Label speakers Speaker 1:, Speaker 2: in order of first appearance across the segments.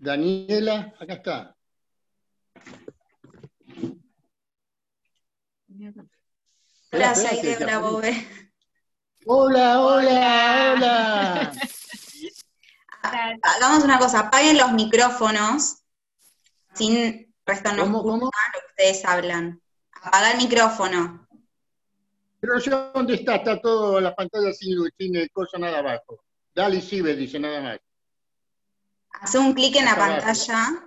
Speaker 1: Daniela, acá está.
Speaker 2: Hola, Saide Bravo.
Speaker 1: Hola, hola, hola.
Speaker 2: Hagamos una cosa, apaguen los micrófonos, sin resto no
Speaker 1: ¿Cómo, cómo?
Speaker 2: lo que ustedes hablan. Apaga el micrófono.
Speaker 1: Pero yo, ¿dónde está? Está todo la pantalla sin luz, sin el coso nada abajo. Dale Sibel, dice nada más.
Speaker 2: Hace un clic en la pantalla.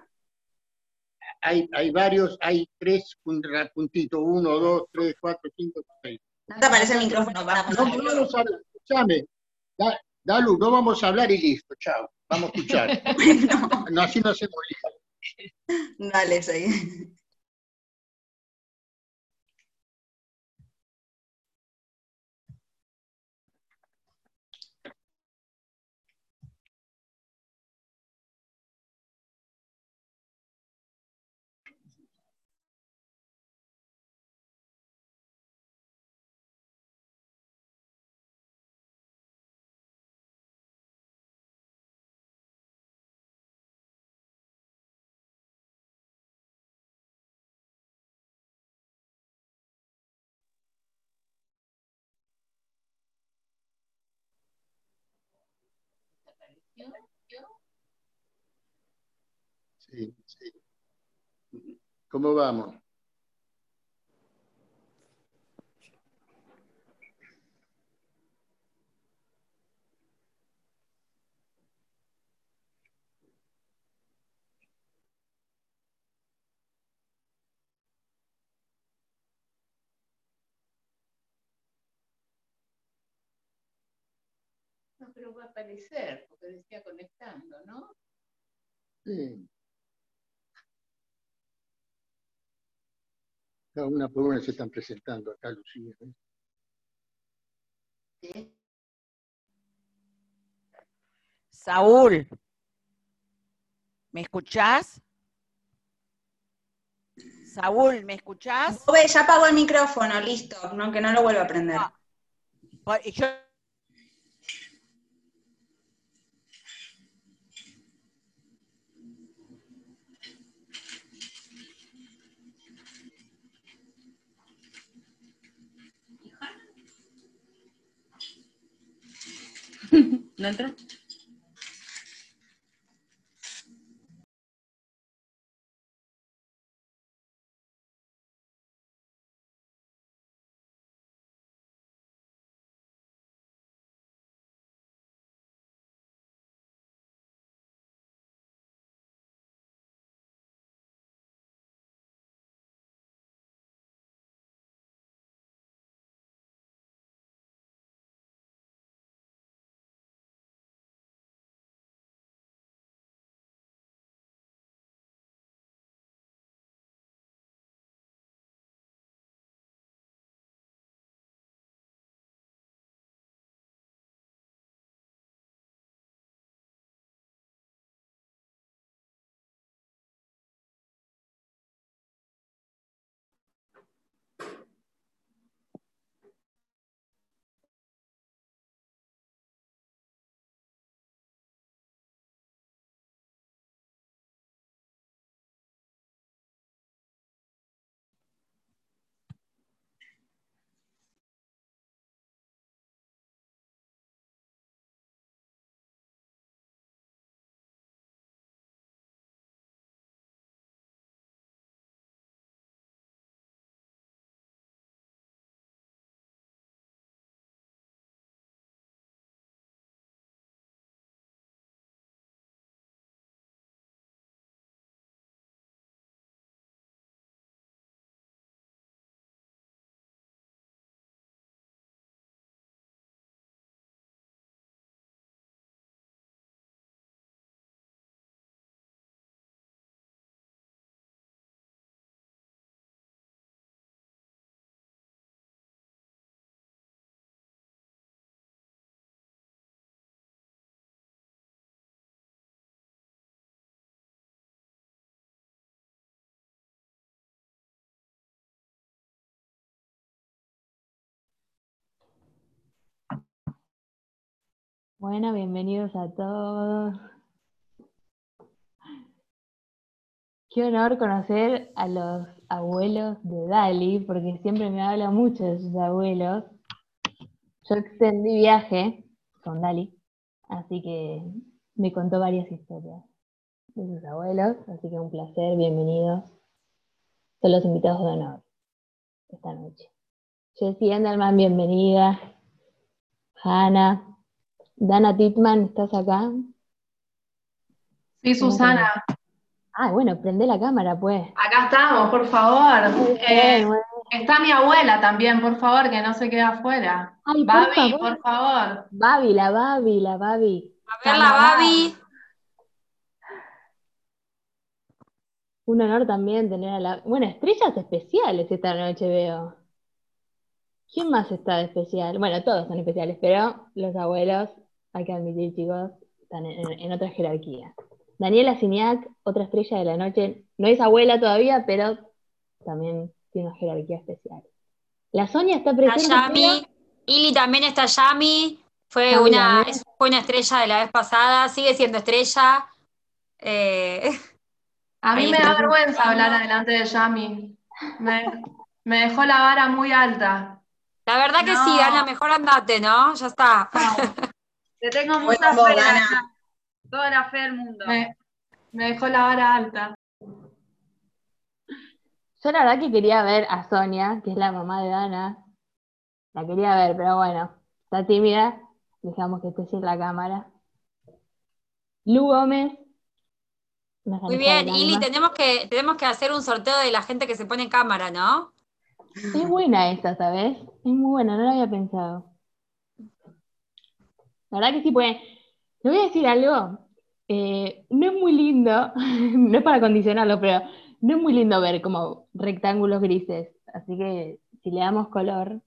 Speaker 1: Hay, hay varios, hay tres pun- puntitos, uno, dos, tres, cuatro, cinco, seis.
Speaker 2: No te aparece el micrófono para
Speaker 1: No, no vamos a hablar, escúchame. Da- Dalu, no vamos a hablar y listo, chao. Vamos a escuchar.
Speaker 2: Bueno,
Speaker 1: No, así no hacemos lío.
Speaker 2: dale, Saide.
Speaker 1: Sí, sí. ¿Cómo vamos?
Speaker 3: Aparecer, porque decía conectando, ¿no?
Speaker 1: Sí. Cada una por una se están presentando acá, Lucía. ¿eh?
Speaker 4: Saúl, ¿me escuchás? Saúl, ¿me escuchás?
Speaker 2: Ya apagó el micrófono, listo, no, que no lo vuelva a prender.
Speaker 4: Ah. Y Yo,
Speaker 5: ¿No entró?
Speaker 6: Bueno, bienvenidos a todos.
Speaker 5: Qué honor conocer a los abuelos de Dali, porque siempre me habla mucho de sus abuelos. Yo extendí viaje con Dali, así que me contó varias historias de sus abuelos, así que un placer, bienvenidos. Son los invitados de honor esta noche. Jessie Endelman, bienvenida. Hanna. Dana Titman, ¿estás acá?
Speaker 6: Sí, Susana.
Speaker 5: Ah, bueno, prende la cámara, pues.
Speaker 6: Acá estamos, por favor. Eh, está mi abuela también, por favor, que no se quede afuera.
Speaker 5: Ay, por
Speaker 6: Babi,
Speaker 5: favor.
Speaker 6: por favor.
Speaker 5: Babi, la Babi, la Babi.
Speaker 7: A ver la Babi.
Speaker 5: Un honor también tener a la... Bueno, estrellas especiales esta noche veo. ¿Quién más está de especial? Bueno, todos son especiales, pero los abuelos, hay que admitir, chicos, están en, en otra jerarquía. Daniela Siniak, otra estrella de la noche, no es abuela todavía, pero también tiene una jerarquía especial. La Sonia está
Speaker 7: Está
Speaker 5: presente.
Speaker 7: Yami. Ili también está Yami. Fue
Speaker 5: Yami
Speaker 7: una,
Speaker 5: también.
Speaker 7: es- fue una estrella de la vez pasada. Sigue siendo estrella. Eh,
Speaker 6: A mí me
Speaker 7: está.
Speaker 6: da vergüenza hablar adelante de Yami. Me, me dejó la vara muy alta.
Speaker 7: la verdad que sí,
Speaker 6: No.
Speaker 7: Ana, mejor andate, ¿no? Ya está.
Speaker 6: Te tengo
Speaker 2: mucha fe, Ana.
Speaker 6: Toda la fe del mundo. Me, me dejó la vara alta.
Speaker 5: Yo la verdad que quería ver a Sonia, que es la mamá de Dana. La quería ver, pero bueno, está tímida. Dejamos que esté sin la cámara. Lu Gómez.
Speaker 7: Muy bien, Ili, tenemos que, tenemos que hacer un sorteo de la gente que se pone en cámara, ¿no?
Speaker 5: Es buena esta, ¿sabes? Es muy buena, no la había pensado. La verdad que sí, pues. Te voy a decir algo. eh, no es muy lindo, no es para condicionarlo, pero no es muy lindo ver como rectángulos grises. Así que si le damos color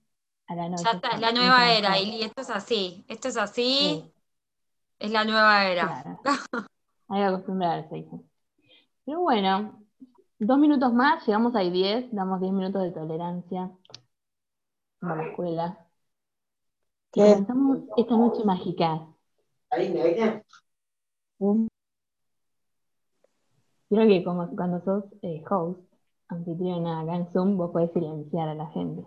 Speaker 5: a la noche.
Speaker 7: Ya está, es la nueva era. Ili. Esto es así. Esto es así.
Speaker 5: Sí,
Speaker 7: Es la nueva era.
Speaker 5: claro. Hay que acostumbrarse. Pero bueno, dos minutos más, llegamos a 10, damos 10 minutos de tolerancia. A la escuela. Comenzamos esta noche mágica. Creo que como cuando sos eh, host, anfitriona acá en Zoom, vos podés silenciar a la gente.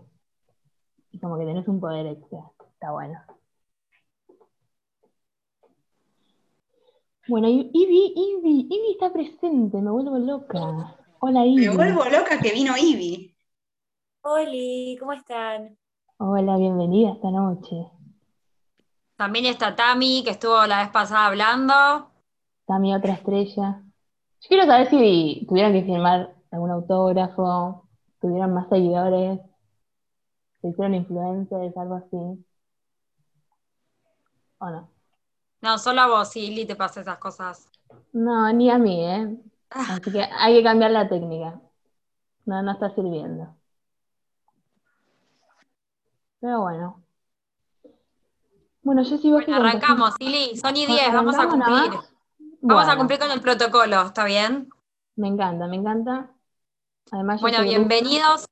Speaker 5: Y como que tenés un poder extra. Está bueno. Bueno, Ivy, Ivy, Ivy está presente, me vuelvo loca. Hola Ivy.
Speaker 2: Me vuelvo loca que vino Ivy.
Speaker 8: Oli, ¿cómo están?
Speaker 5: Hola, bienvenida esta noche.
Speaker 7: También está Tami, que estuvo la vez pasada hablando.
Speaker 5: Está mi otra estrella. Yo quiero saber si tuvieron que firmar algún autógrafo, tuvieron más seguidores, se hicieron influencers, algo así. ¿O no?
Speaker 7: No, solo a vos, sí, Ili, te pasa esas cosas.
Speaker 5: No, ni a mí, ¿eh? Así que hay que cambiar la técnica. No, no está sirviendo. Pero bueno. Bueno, yo sigo
Speaker 7: Bueno, arrancamos, Ili. Son y 10, vamos a
Speaker 5: ¿Arrancamos
Speaker 7: cumplir. Vamos a cumplir con el protocolo, ¿está bien?
Speaker 5: Me encanta, me encanta. Además,
Speaker 7: Bueno, bienvenidos,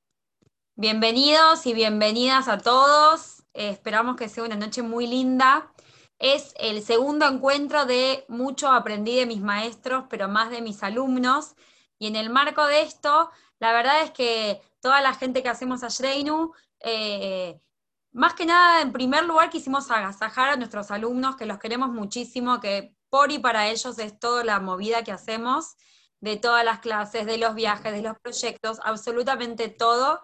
Speaker 7: bienvenidos y bienvenidas a todos. Eh, esperamos que sea una noche muy linda. Es el segundo encuentro de mucho aprendí de mis maestros, pero más de mis alumnos. Y en el marco de esto, la verdad es que toda la gente que hacemos a Shreinu, eh, más que nada, en primer lugar, quisimos agasajar a nuestros alumnos, que los queremos muchísimo, que por y para ellos es toda la movida que hacemos, de todas las clases, de los viajes, de los proyectos, absolutamente todo.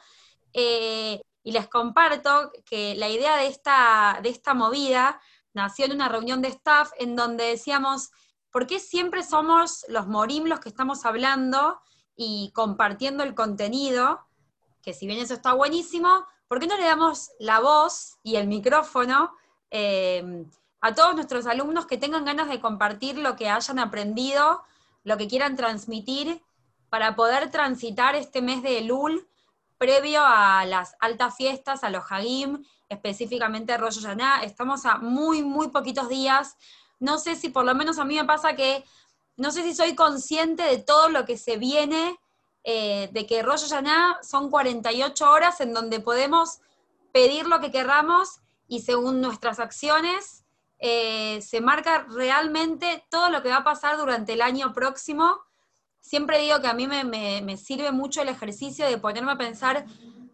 Speaker 7: Eh, y les comparto que la idea de esta, de esta movida nació en una reunión de staff en donde decíamos, ¿por qué siempre somos los morim los que estamos hablando y compartiendo el contenido? Que si bien eso está buenísimo, ¿por qué no le damos la voz y el micrófono eh, a todos nuestros alumnos que tengan ganas de compartir lo que hayan aprendido, lo que quieran transmitir, para poder transitar este mes de Elul previo a las altas fiestas, a los Hagim, específicamente Rosh Hashanah. Estamos a muy, muy poquitos días. No sé si, por lo menos a mí me pasa que, no sé si soy consciente de todo lo que se viene, eh, de que Rosh Hashanah son 48 horas en donde podemos pedir lo que querramos y según nuestras acciones eh, se marca realmente todo lo que va a pasar durante el año próximo. siempre digo que a mí me, sirve mucho el ejercicio de ponerme a pensar,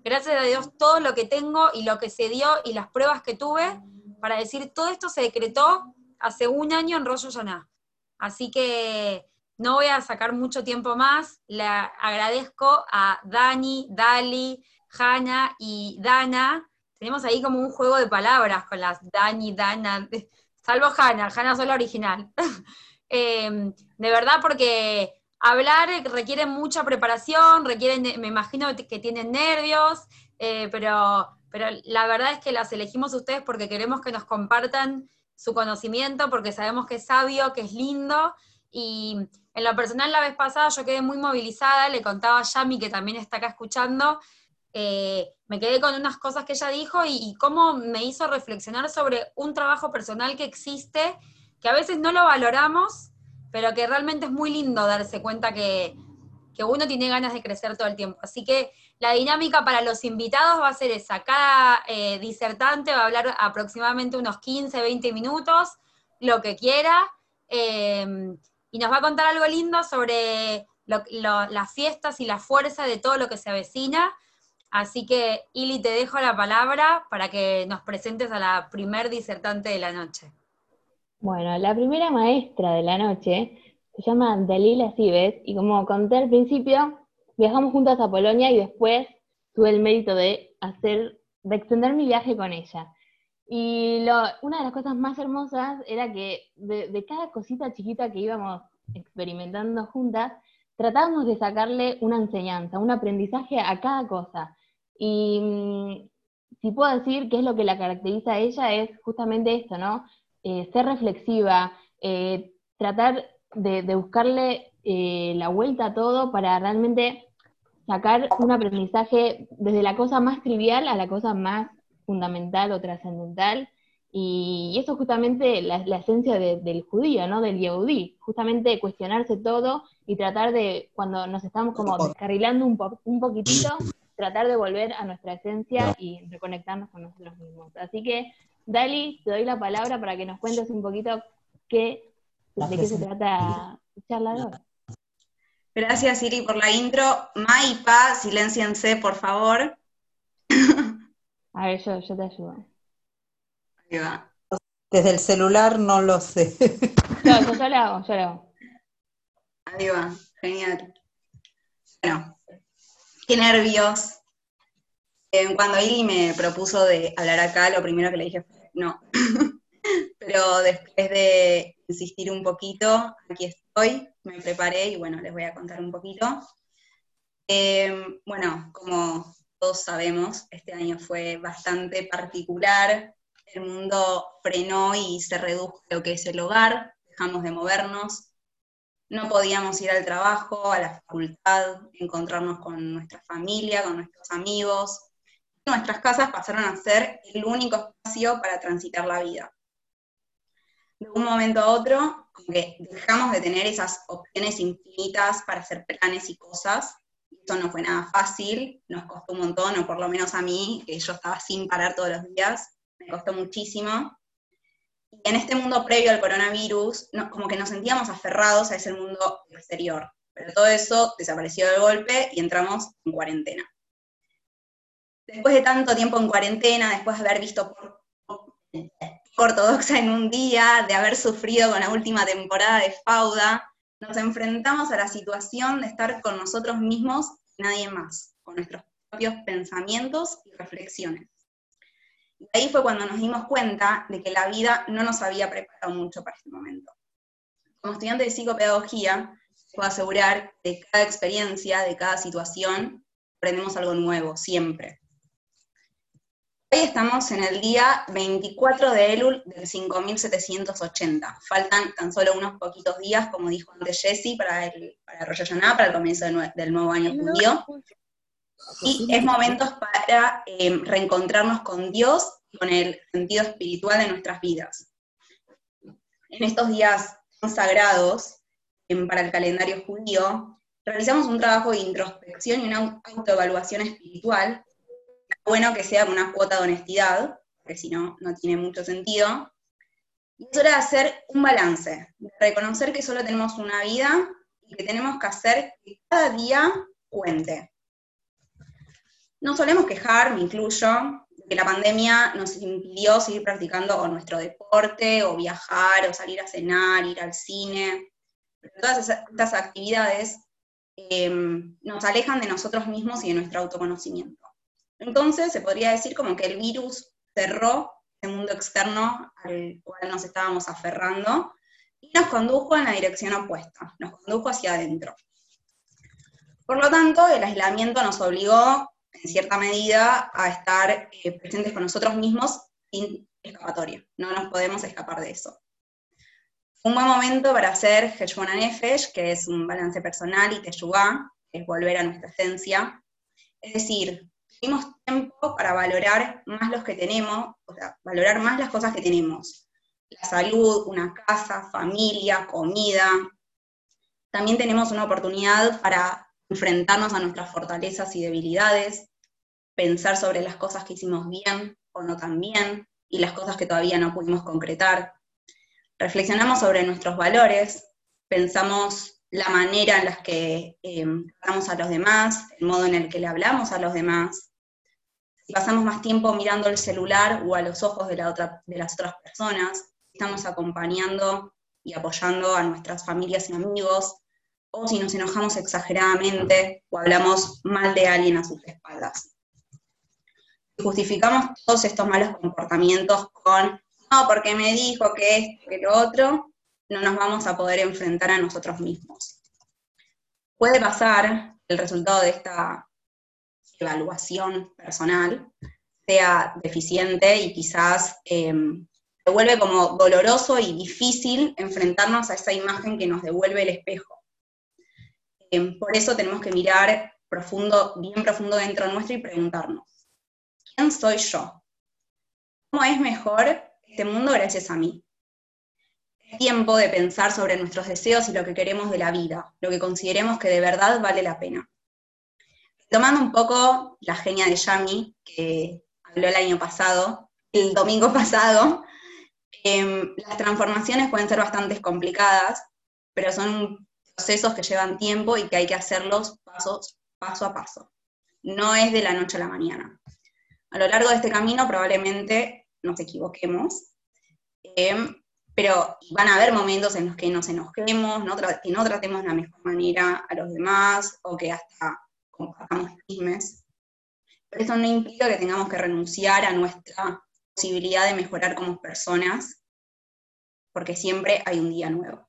Speaker 7: gracias a Dios, todo lo que tengo y lo que se dio y las pruebas que tuve, para decir, todo esto se decretó hace un año en Rosh Hashanah. Así que no voy a sacar mucho tiempo más. Le agradezco a Dani, Dali, Hanna y Dana. Tenemos ahí como un juego de palabras con las Dani, Dana, salvo Hanna, Hanna soy la original. Eh, de verdad, porque hablar requiere mucha preparación, requieren, me imagino que tienen nervios, eh, pero, pero la verdad es que las elegimos ustedes porque queremos que nos compartan su conocimiento, porque sabemos que es sabio, que es lindo, y en lo personal la vez pasada yo quedé muy movilizada, le contaba a Yami, que también está acá escuchando, eh, me quedé con unas cosas que ella dijo y, y cómo me hizo reflexionar sobre un trabajo personal que existe, que a veces no lo valoramos, pero que realmente es muy lindo darse cuenta que, que uno tiene ganas de crecer todo el tiempo. Así que la dinámica para los invitados va a ser esa. Cada eh, disertante va a hablar aproximadamente unos 15, 20 minutos, lo que quiera, eh, y nos va a contar algo lindo sobre lo- las fiestas y la fuerza de todo lo que se avecina. Así que, Ili, te dejo la palabra para que nos presentes a la primer disertante de la noche.
Speaker 5: Bueno, la primera maestra de la noche se llama Dalila Sibet y como conté al principio, viajamos juntas a Polonia y después tuve el mérito de hacer, de extender mi viaje con ella. Y lo- una de las cosas más hermosas era que de, cada cosita chiquita que íbamos experimentando juntas, tratábamos de sacarle una enseñanza, un aprendizaje a cada cosa. Y mm, si puedo decir qué es lo que la caracteriza a ella, es justamente esto, ¿no? Eh, ser reflexiva, eh, tratar de, de buscarle eh, la vuelta a todo para realmente sacar un aprendizaje desde la cosa más trivial a la cosa más fundamental o trascendental. Y, y eso es justamente la, la esencia de- del judío, ¿no? Del yehudí, justamente cuestionarse todo y tratar de, cuando nos estamos como descarrilando un, po- un poquitito, tratar de volver a nuestra esencia y reconectarnos con nosotros mismos. Así que, Dali, te doy la palabra para que nos cuentes un poquito qué, de qué se trata la charla de hoy.
Speaker 2: Gracias, Siri, por la intro. Ma y Pa, silenciense, por favor.
Speaker 5: A ver, yo, yo te ayudo.
Speaker 2: Ahí va.
Speaker 9: Desde el celular no lo sé.
Speaker 5: Yo, yo, yo lo hago, yo lo hago.
Speaker 2: Ahí va, genial. Bueno, qué nervios. Eh, cuando Ili me propuso de hablar acá, lo primero que le dije fue no. Pero después de insistir un poquito, aquí estoy, me preparé y bueno, les voy a contar un poquito. Eh, bueno, como todos sabemos, este año fue bastante particular. El mundo frenó y se redujo lo que es el hogar, dejamos de movernos, no podíamos ir al trabajo, a la facultad, encontrarnos con nuestra familia, con nuestros amigos. Nuestras casas pasaron a ser el único espacio para transitar la vida. De un momento a otro, como que dejamos de tener esas opciones infinitas para hacer planes y cosas. Eso no fue nada fácil, nos costó un montón, o por lo menos a mí, que yo estaba sin parar todos los días, me costó muchísimo. Y en este mundo previo al coronavirus, no- como que nos sentíamos aferrados a ese mundo exterior. Pero todo eso desapareció de golpe y entramos en cuarentena. Después de tanto tiempo en cuarentena, después de haber visto por, ortodoxa en un día, de haber sufrido con la última temporada de Fauda, nos enfrentamos a la situación de estar con nosotros mismos nadie más, con nuestros propios pensamientos y reflexiones. Y ahí fue cuando nos dimos cuenta de que la vida no nos había preparado mucho para este momento. Como estudiante de psicopedagogía, puedo asegurar que de cada experiencia, de cada situación, aprendemos algo nuevo, siempre. Hoy estamos en el día 24 de Elul del 5780. Faltan tan solo unos poquitos días, como dijo antes Jesse, para el, para Rosh Hashanah, para el comienzo de nue- del nuevo año judío. Y es momento para eh, reencontrarnos con Dios y con el sentido espiritual de nuestras vidas. En estos días sagrados em, para el calendario judío, realizamos un trabajo de introspección y una au- autoevaluación espiritual. Bueno que sea con una cuota de honestidad, porque si no, no tiene mucho sentido. Y es hora de hacer un balance, de reconocer que solo tenemos una vida y que tenemos que hacer que cada día cuente. Nos solemos quejar, me incluyo, de que la pandemia nos impidió seguir practicando nuestro deporte, o viajar, o salir a cenar, ir al cine. Pero todas estas actividades eh, nos alejan de nosotros mismos y de nuestro autoconocimiento. Entonces, se podría decir como que el virus cerró ese mundo externo al cual nos estábamos aferrando y nos condujo en la dirección opuesta, nos condujo hacia adentro. Por lo tanto, el aislamiento nos obligó, en cierta medida, a estar eh, presentes con nosotros mismos sin escapatoria. No nos podemos escapar de eso. Un buen momento para hacer Heshbon Nefesh, que es un balance personal, y Teshuvah, que es volver a nuestra esencia. Es decir, tuvimos tiempo para valorar más los que tenemos, o sea, valorar más las cosas que tenemos. La salud, una casa, familia, comida. También tenemos una oportunidad para enfrentarnos a nuestras fortalezas y debilidades, pensar sobre las cosas que hicimos bien o no tan bien, y las cosas que todavía no pudimos concretar. Reflexionamos sobre nuestros valores, pensamos la manera en la que eh, tratamos a los demás, el modo en el que le hablamos a los demás, si pasamos más tiempo mirando el celular o a los ojos de, las otras personas, estamos acompañando y apoyando a nuestras familias y amigos, o si nos enojamos exageradamente o hablamos mal de alguien a sus espaldas. Justificamos todos estos malos comportamientos con, no, porque me dijo que esto, que lo otro, no nos vamos a poder enfrentar a nosotros mismos. Puede pasar el resultado de esta evaluación personal sea deficiente y quizás eh, se como doloroso y difícil enfrentarnos a esa imagen que nos devuelve el espejo. Eh, por eso tenemos que mirar profundo, bien profundo dentro nuestro y preguntarnos, ¿quién soy yo? ¿Cómo es mejor este mundo gracias a mí? Es tiempo de pensar sobre nuestros deseos y lo que queremos de la vida, lo que consideremos que de verdad vale la pena. Tomando un poco la genia de Yami, que habló el año pasado, el domingo pasado, eh, las transformaciones pueden ser bastante complicadas, pero son procesos que llevan tiempo y que hay que hacerlos paso a paso. No es de la noche a la mañana. A lo largo de este camino probablemente nos equivoquemos, eh, pero van a haber momentos en los que nos enojemos, no que no tratemos de la mejor manera a los demás, o que hasta compartamos chismes. Pero eso no implica que tengamos que renunciar a nuestra posibilidad de mejorar como personas, porque siempre hay un día nuevo.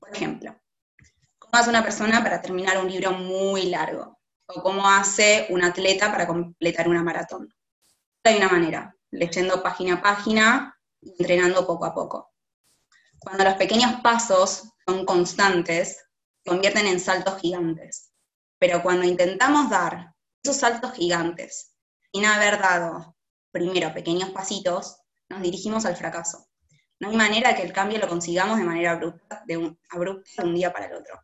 Speaker 2: Por ejemplo, ¿cómo hace una persona para terminar un libro muy largo? ¿O cómo hace un atleta para completar una maratón? Hay una manera, leyendo página a página entrenando poco a poco. Cuando los pequeños pasos son constantes, se convierten en saltos gigantes. Pero cuando intentamos dar esos saltos gigantes sin haber dado primero pequeños pasitos, nos dirigimos al fracaso. No hay manera que el cambio lo consigamos de manera abrupta de un, día para el otro.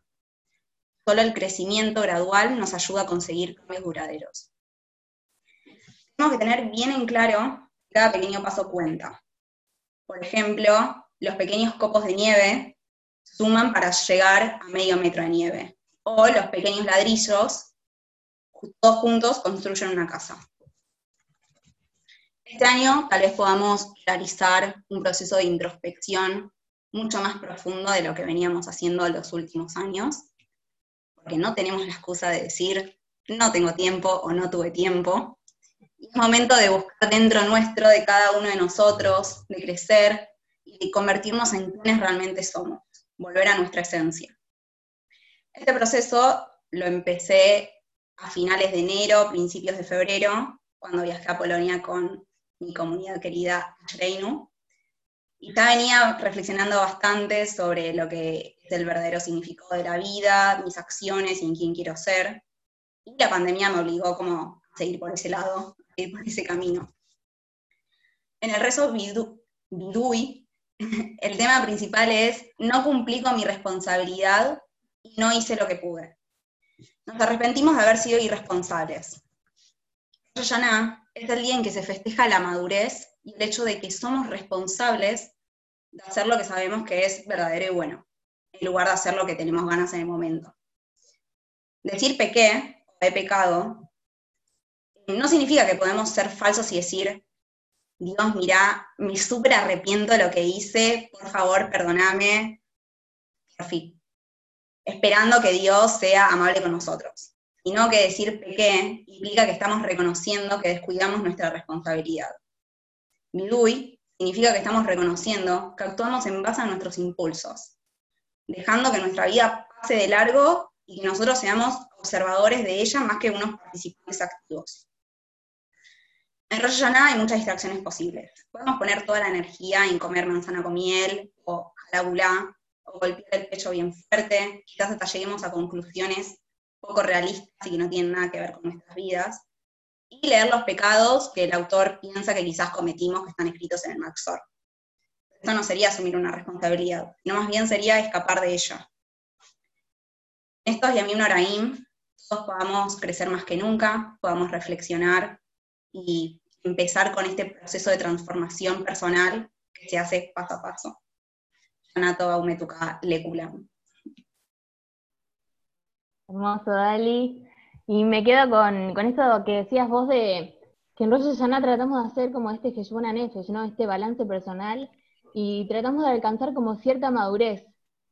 Speaker 2: Solo el crecimiento gradual nos ayuda a conseguir cambios duraderos. Tenemos que tener bien en claro que cada pequeño paso cuenta. Por ejemplo, los pequeños copos de nieve suman para llegar a medio metro de nieve. O los pequeños ladrillos, todos juntos, construyen una casa. Este año tal vez podamos realizar un proceso de introspección mucho más profundo de lo que veníamos haciendo en los últimos años, porque no tenemos la excusa de decir no tengo tiempo o no tuve tiempo. Es momento de buscar dentro nuestro, de cada uno de nosotros, de crecer y de convertirnos en quienes realmente somos, volver a nuestra esencia. Este proceso lo empecé a finales de enero, principios de febrero, cuando viajé a Polonia con mi comunidad querida Reinu. Y ya venía reflexionando bastante sobre lo que es el verdadero significado de la vida, mis acciones y en quién quiero ser. Y la pandemia me obligó como a seguir por ese lado, a ir por ese camino. En el rezo Bidui, el tema principal es, no cumplí con mi responsabilidad no hice lo que pude. Nos arrepentimos de haber sido irresponsables. Rosh es el día en que se festeja la madurez y el hecho de que somos responsables de hacer lo que sabemos que es verdadero y bueno. en lugar de hacer lo que tenemos ganas en el momento. Decir pequé o he pecado no significa que podemos ser falsos y decir, Dios, mira, me súper arrepiento de lo que hice, por favor, perdóname, por fin. Esperando que Dios sea amable con nosotros. Sino que decir pequé implica que estamos reconociendo que descuidamos nuestra responsabilidad. Milui significa que estamos reconociendo que actuamos en base a nuestros impulsos, dejando que nuestra vida pase de largo y que nosotros seamos observadores de ella más que unos participantes activos. En Rosh hay muchas distracciones posibles. Podemos poner toda la energía en comer manzana con miel, o halagulá, o golpear el pecho bien fuerte, quizás hasta lleguemos a conclusiones poco realistas y que no tienen nada que ver con nuestras vidas, y leer los pecados que el autor piensa que quizás cometimos que están escritos en el Maxor. Esto no sería asumir una responsabilidad, sino más bien sería escapar de ella. Estos Yamim Noraim, todos podamos crecer más que nunca, podamos reflexionar y empezar con este proceso de transformación personal que se hace paso a paso. Anato Aumetuka Lekulam.
Speaker 5: Hermoso, Dali. Y me quedo con, con esto que decías vos de que en Rosh Hashanah tratamos de hacer como este Jeshbon Nefesh, ¿no? Este balance personal y tratamos de alcanzar como cierta madurez.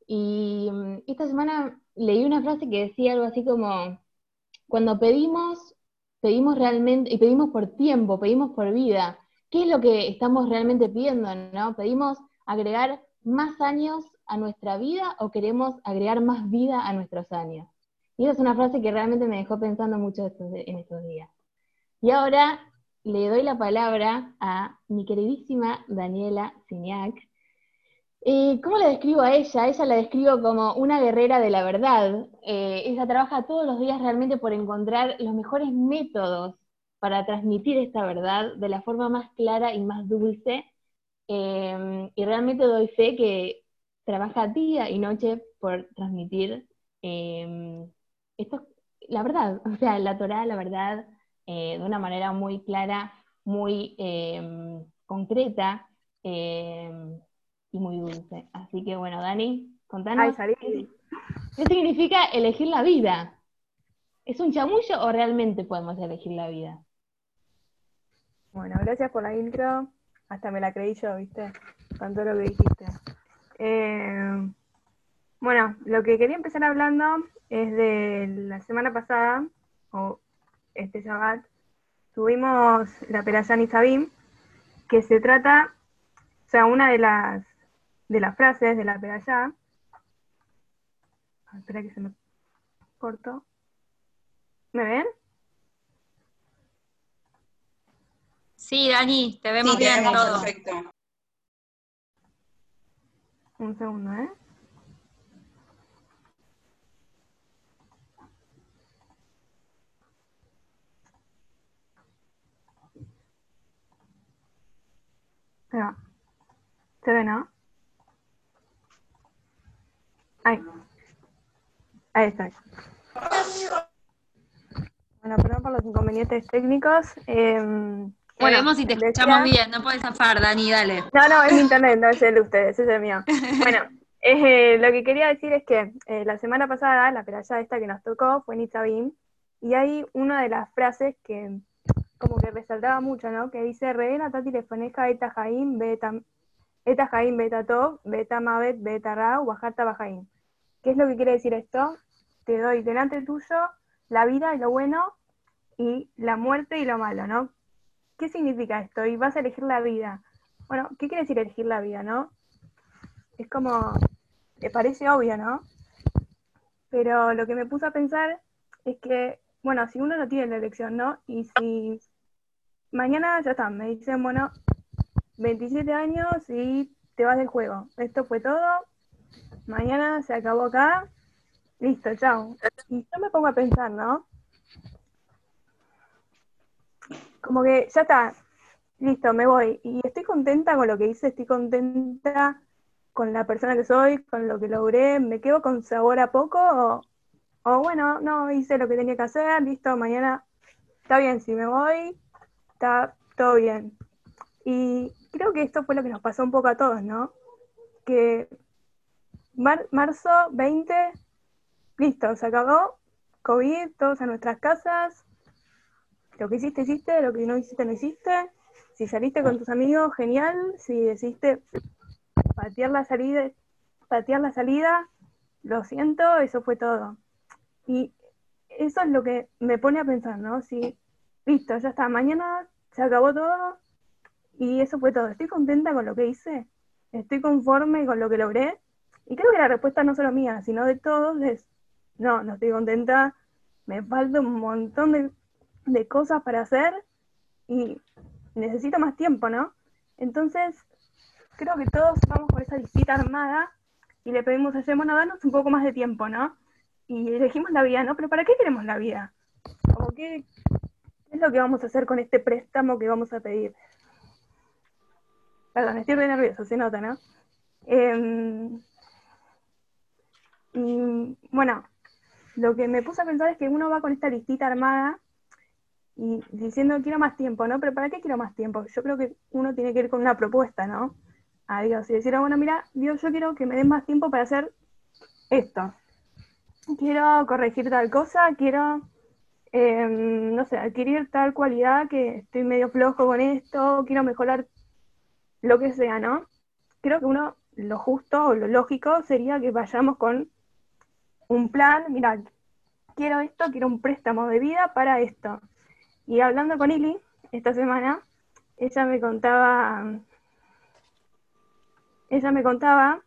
Speaker 5: Y mm, esta semana leí una frase que decía algo así como, cuando pedimos pedimos realmente, y pedimos por tiempo, pedimos por vida. ¿Qué es lo que estamos realmente pidiendo? ¿no? ¿Pedimos agregar más años a nuestra vida o queremos agregar más vida a nuestros años? Y esa es una frase que realmente me dejó pensando mucho en estos días. Y ahora le doy la palabra a mi queridísima Daniela Siniak, eh, ¿Cómo la describo a ella? Ella la describo como una guerrera de la verdad. Eh, ella trabaja todos los días realmente por encontrar los mejores métodos para transmitir esta verdad de la forma más clara y más dulce. Em, y realmente doy fe que trabaja día y noche por transmitir em, esto, la verdad, o sea, la Torah, la verdad, eh, de una manera muy clara, muy em, concreta y muy dulce. Así que bueno, Dani, contanos. ¿qué, significa elegir la vida? ¿Es un chamullo o realmente podemos elegir la vida?
Speaker 10: Bueno, gracias por la intro. Hasta me la creí yo, ¿viste? Con todo lo que dijiste. Eh, bueno, lo que quería empezar hablando es de la semana pasada, o este Shabbat, tuvimos la Perayán Sabim, que se trata, o sea, una de las de las frases de la pedalla. Espera que se me cortó. ¿Me ven?
Speaker 7: Sí, Dani, te vemos bien todo. Perfecto.
Speaker 10: Un segundo, ¿eh? ¿Se ve, no? Ahí. Ahí está. Bueno, perdón por los inconvenientes técnicos. Eh,
Speaker 7: bueno, vemos si te escuchamos bien, no puedes zafar, Dani, dale.
Speaker 10: No, no, es mi internet, no es el de ustedes, es el mío. Bueno, eh, lo que quería decir es que eh, la semana pasada, la peralla esta que nos tocó fue Nitzabim, y hay una de las frases que como que resaltaba mucho, ¿no? Que dice, Revena tati lefoneja eta jaim beta, eta jaim beta tov, beta mavet beta ra, bajata bajaim. ¿Qué es lo que quiere decir esto? Te doy delante tuyo la vida y lo bueno y la muerte y lo malo, ¿no? ¿Qué significa esto? Y vas a elegir la vida. Bueno, ¿qué quiere decir elegir la vida, no? Es como, te parece obvio, ¿no? Pero lo que me puso a pensar es que, bueno, si uno no tiene la elección, ¿no? Y si mañana ya está, me dicen, bueno, 27 años y te vas del juego. Esto fue todo, mañana se acabó acá, listo, chao. Y yo me pongo a pensar, ¿no? Como que ya está, listo, me voy. Y estoy contenta con lo que hice, estoy contenta con la persona que soy, con lo que logré, me quedo con sabor a poco o, bueno, no, hice lo que tenía que hacer, listo, mañana está bien, si me voy, está todo bien. Y creo que esto fue lo que nos pasó un poco a todos, ¿no? Que mar- marzo 20, listo, se acabó, COVID, todos a nuestras casas, lo que hiciste, hiciste, lo que no hiciste, no hiciste, si saliste con tus amigos, genial, si decidiste patear la salida, patear la salida, lo siento, eso fue todo. Y eso es lo que me pone a pensar, ¿no? Si, listo, ya está, mañana se acabó todo y eso fue todo. ¿Estoy contenta con lo que hice? ¿Estoy conforme con lo que logré? Y creo que la respuesta no solo mía, sino de todos es, no, no estoy contenta, me falta un montón de, de cosas para hacer y necesito más tiempo, ¿no? Entonces, creo que todos vamos por esa visita armada y le pedimos a bueno, danos un poco más de tiempo, ¿no? Y elegimos la vida, ¿no? Pero ¿para qué queremos la vida? Que, ¿qué es lo que vamos a hacer con este préstamo que vamos a pedir? Perdón, estoy re nervioso, se nota, ¿no? Em, y bueno, lo que me puse a pensar es que uno va con esta listita armada y diciendo quiero más tiempo, ¿no? Pero ¿para qué quiero más tiempo? Yo creo que uno tiene que ir con una propuesta, ¿no? A Dios y decir, ah, bueno, mira, Dios, yo quiero que me den más tiempo para hacer esto. Quiero corregir tal cosa, quiero, em, no sé, adquirir tal cualidad que estoy medio flojo con esto, quiero mejorar lo que sea, ¿no? Creo que uno, lo justo o lo lógico sería que vayamos con un plan, mira, quiero esto, quiero un préstamo de vida para esto. Y hablando con Ili esta semana, ella me contaba, ella me contaba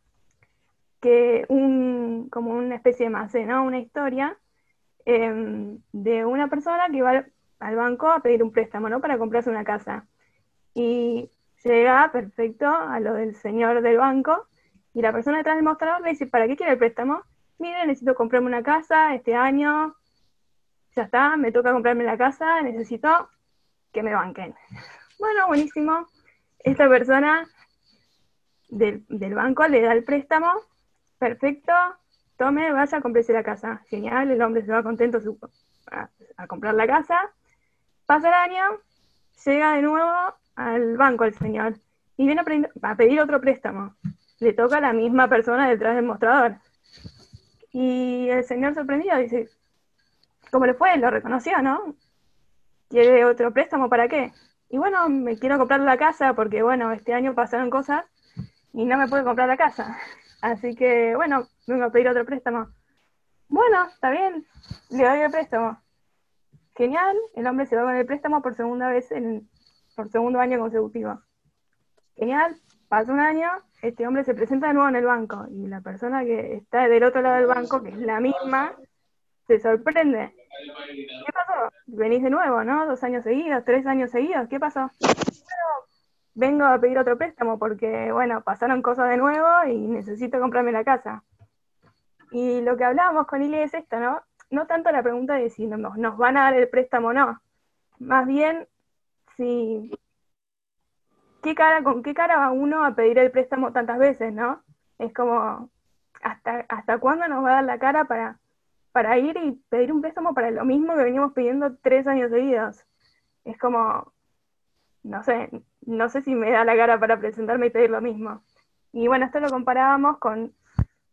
Speaker 10: que un, como una especie de macé. Una historia em, de una persona que va al, al banco a pedir un préstamo, ¿no? Para comprarse una casa. Y llega perfecto a lo del señor del banco y la persona detrás del mostrador le dice, ¿para qué quiere el préstamo? Mire, necesito comprarme una casa este año, ya está, me toca comprarme la casa, necesito que me banquen. Bueno, buenísimo. Esta persona del, banco le da el préstamo, perfecto, tome, vaya, cómprese la casa. Genial, el hombre se va contento a, comprar la casa. Pasa el año, llega de nuevo al banco el señor y viene a, a pedir otro préstamo. Le toca a la misma persona detrás del mostrador. Y el señor sorprendido dice, ¿cómo le fue? Lo reconoció, ¿no? ¿Quiere otro préstamo para qué? Y bueno, me quiero comprar la casa porque, bueno, este año pasaron cosas y no me pude comprar la casa. Así que, bueno, vengo a pedir otro préstamo. Bueno, está bien, le doy el préstamo. Genial, el hombre se va con el préstamo por segunda vez, en, por segundo año consecutivo. Genial, pasa un año, este hombre se presenta de nuevo en el banco y la persona que está del otro lado del banco, que es la misma, se sorprende. ¿Qué pasó? Venís de nuevo, ¿no? Dos años seguidos, tres años seguidos, ¿qué pasó? Vengo a pedir otro préstamo porque, bueno, pasaron cosas de nuevo y necesito comprarme la casa. Y lo que hablábamos con Ili es esto, ¿no? No tanto la pregunta de si nos, nos van a dar el préstamo o no, más bien si qué cara, con qué cara va uno a pedir el préstamo tantas veces, ¿no? Es como, ¿hasta, hasta cuándo nos va a dar la cara para, para ir y pedir un préstamo para lo mismo que veníamos pidiendo tres años seguidos? Es como, no sé, no sé si me da la cara para presentarme y pedir lo mismo. Y bueno, esto lo comparábamos con,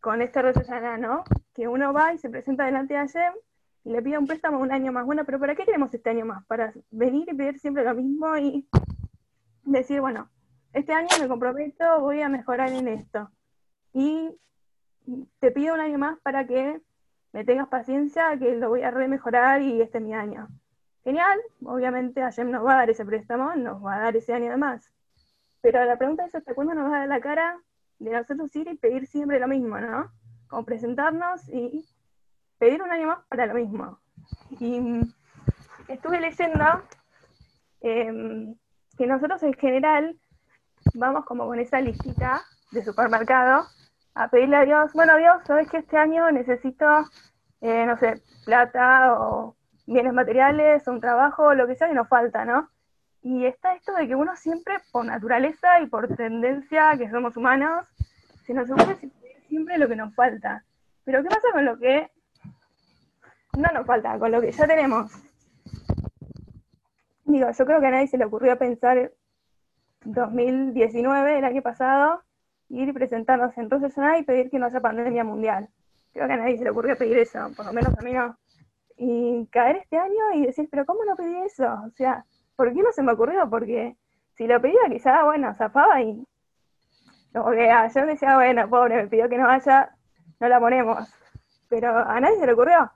Speaker 10: con este Rosh Hashanah, ¿no? Que uno va y se presenta delante de Hashem y le pide un préstamo un año más. Bueno, pero ¿para qué queremos este año más? Para venir y pedir siempre lo mismo y decir, bueno, este año me comprometo, voy a mejorar en esto. Y te pido un año más para que me tengas paciencia, que lo voy a remejorar y este es mi año. Genial, obviamente Hashem nos va a dar ese préstamo, nos va a dar ese año de más. Pero la pregunta es hasta cuándo nos va a dar la cara de nosotros ir y pedir siempre lo mismo, ¿no? Como presentarnos y pedir un año más para lo mismo. Y mm, estuve leyendo em, que nosotros en general vamos como con esa listita de supermercado a pedirle a Dios, bueno Dios, sabes que este año necesito, eh, no sé, plata o bienes materiales, un trabajo, lo que sea que nos falta, ¿no? Y está esto de que uno siempre, por naturaleza y por tendencia que somos humanos, se nos ocurre siempre lo que nos falta. Pero ¿qué pasa con lo que no nos falta, con lo que ya tenemos? Digo, yo creo que a nadie se le ocurrió pensar 2019, el año pasado, ir y presentarnos en Hashanah y pedir que no haya pandemia mundial. Creo que a nadie se le ocurrió pedir eso, por lo menos a mí no. Y caer este año y decir, pero ¿cómo no pedí eso? O sea, ¿por qué no se me ocurrió? Porque si lo pedía quizá, bueno, zafaba y como que yo decía, bueno, pobre, me pidió que no vaya, no la ponemos. Pero a nadie se le ocurrió.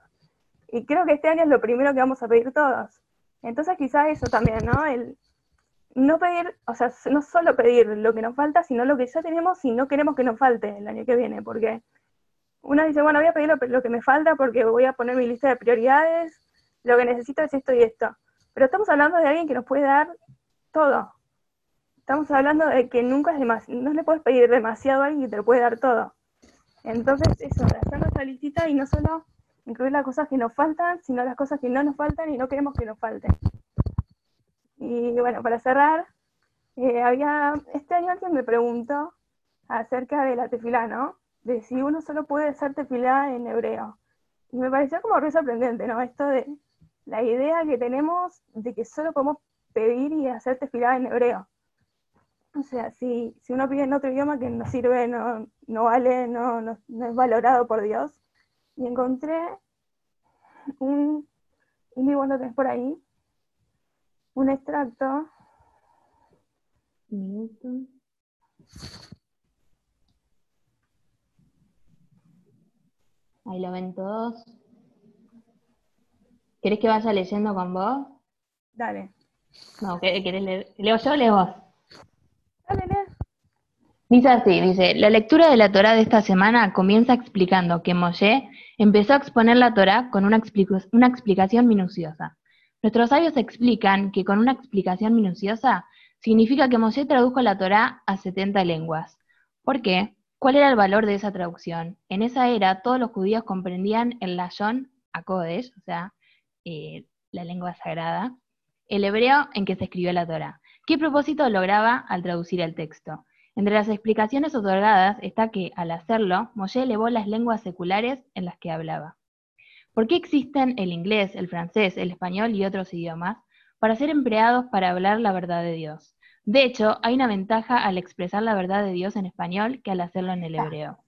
Speaker 10: Y creo que este año es lo primero que vamos a pedir todos. Entonces quizá eso también, ¿no? El no pedir, o sea, no solo pedir lo que nos falta, sino lo que ya tenemos y no queremos que nos falte el año que viene, porque uno dice, bueno, voy a pedir lo, que me falta porque voy a poner mi lista de prioridades, lo que necesito es esto y esto. Pero estamos hablando de alguien que nos puede dar todo. Estamos hablando de que nunca es demasiado, no le puedes pedir demasiado a alguien y te lo puede dar todo. Entonces, eso, hacer nuestra listita y no solo incluir las cosas que nos faltan, sino las cosas que no nos faltan y no queremos que nos falten. Y bueno, para cerrar, eh, había, este año alguien me preguntó acerca de la tefilá, ¿no? De si uno solo puede hacer tefilá en hebreo. Y me pareció como re sorprendente, ¿no? Esto de la idea que tenemos de que solo podemos pedir y hacer tefilá en hebreo. O sea, si, si uno pide en otro idioma que no sirve, no, no vale, no, no, es valorado por Dios. Y encontré un, mi vos lo tenés por ahí, un extracto. Un minuto.
Speaker 5: Ahí lo ven todos. ¿Querés que vaya leyendo con vos?
Speaker 10: Dale.
Speaker 5: No, ¿qué- ¿querés leer? ¿Leo yo o leo vos?
Speaker 10: Dale, lee.
Speaker 5: Dice así, dice, la lectura de la Torá de esta semana comienza explicando que Moshe empezó a exponer la Torá con una explicación minuciosa. Nuestros sabios explican que con una explicación minuciosa significa que Moshe tradujo la Torá a 70 lenguas. ¿Por qué? ¿Cuál era el valor de esa traducción? En esa era todos los judíos comprendían el Lashon HaKodesh, o sea, eh, la lengua sagrada, el hebreo en que se escribió la Torá. ¿Qué propósito lograba al traducir el texto? Entre las explicaciones otorgadas está que, al hacerlo, Moshe elevó las lenguas seculares en las que hablaba. ¿Por qué existen el inglés, el francés, el español y otros idiomas? Para ser empleados para hablar la verdad de Dios. De hecho, hay una ventaja al expresar la verdad de Dios en español que al hacerlo en el hebreo.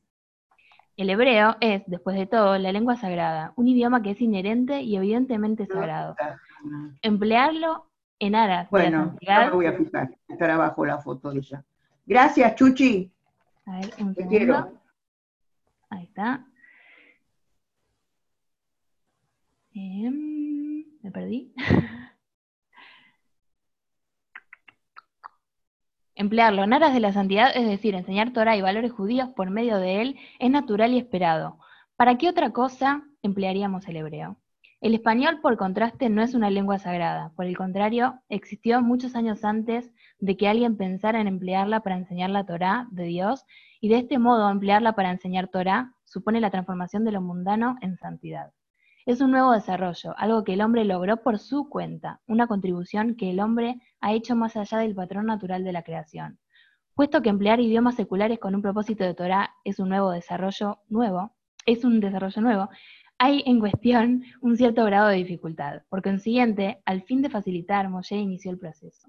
Speaker 5: El hebreo es, después de todo, la lengua sagrada, un idioma que es inherente y evidentemente sagrado. Emplearlo en aras
Speaker 11: Bueno, ya me voy a fijar. Estará abajo la foto de ella. Gracias, Chuchi.
Speaker 5: A ver, un
Speaker 11: Te
Speaker 5: segundo.
Speaker 11: quiero.
Speaker 5: Ahí está. Em, me perdí. Emplearlo en aras de la santidad, es decir, enseñar Torah y valores judíos por medio de él, es natural y esperado. ¿Para qué otra cosa emplearíamos el hebreo? El español, por contraste, no es una lengua sagrada. Por el contrario, existió muchos años antes de que alguien pensara en emplearla para enseñar la Torá de Dios, y de este modo emplearla para enseñar Torá supone la transformación de lo mundano en santidad. Es un nuevo desarrollo, algo que el hombre logró por su cuenta, una contribución que el hombre ha hecho más allá del patrón natural de la creación. Puesto que emplear idiomas seculares con un propósito de Torah es un nuevo desarrollo nuevo, es un desarrollo nuevo, hay en cuestión un cierto grado de dificultad. Por consiguiente, al fin de facilitar, Moshe inició el proceso.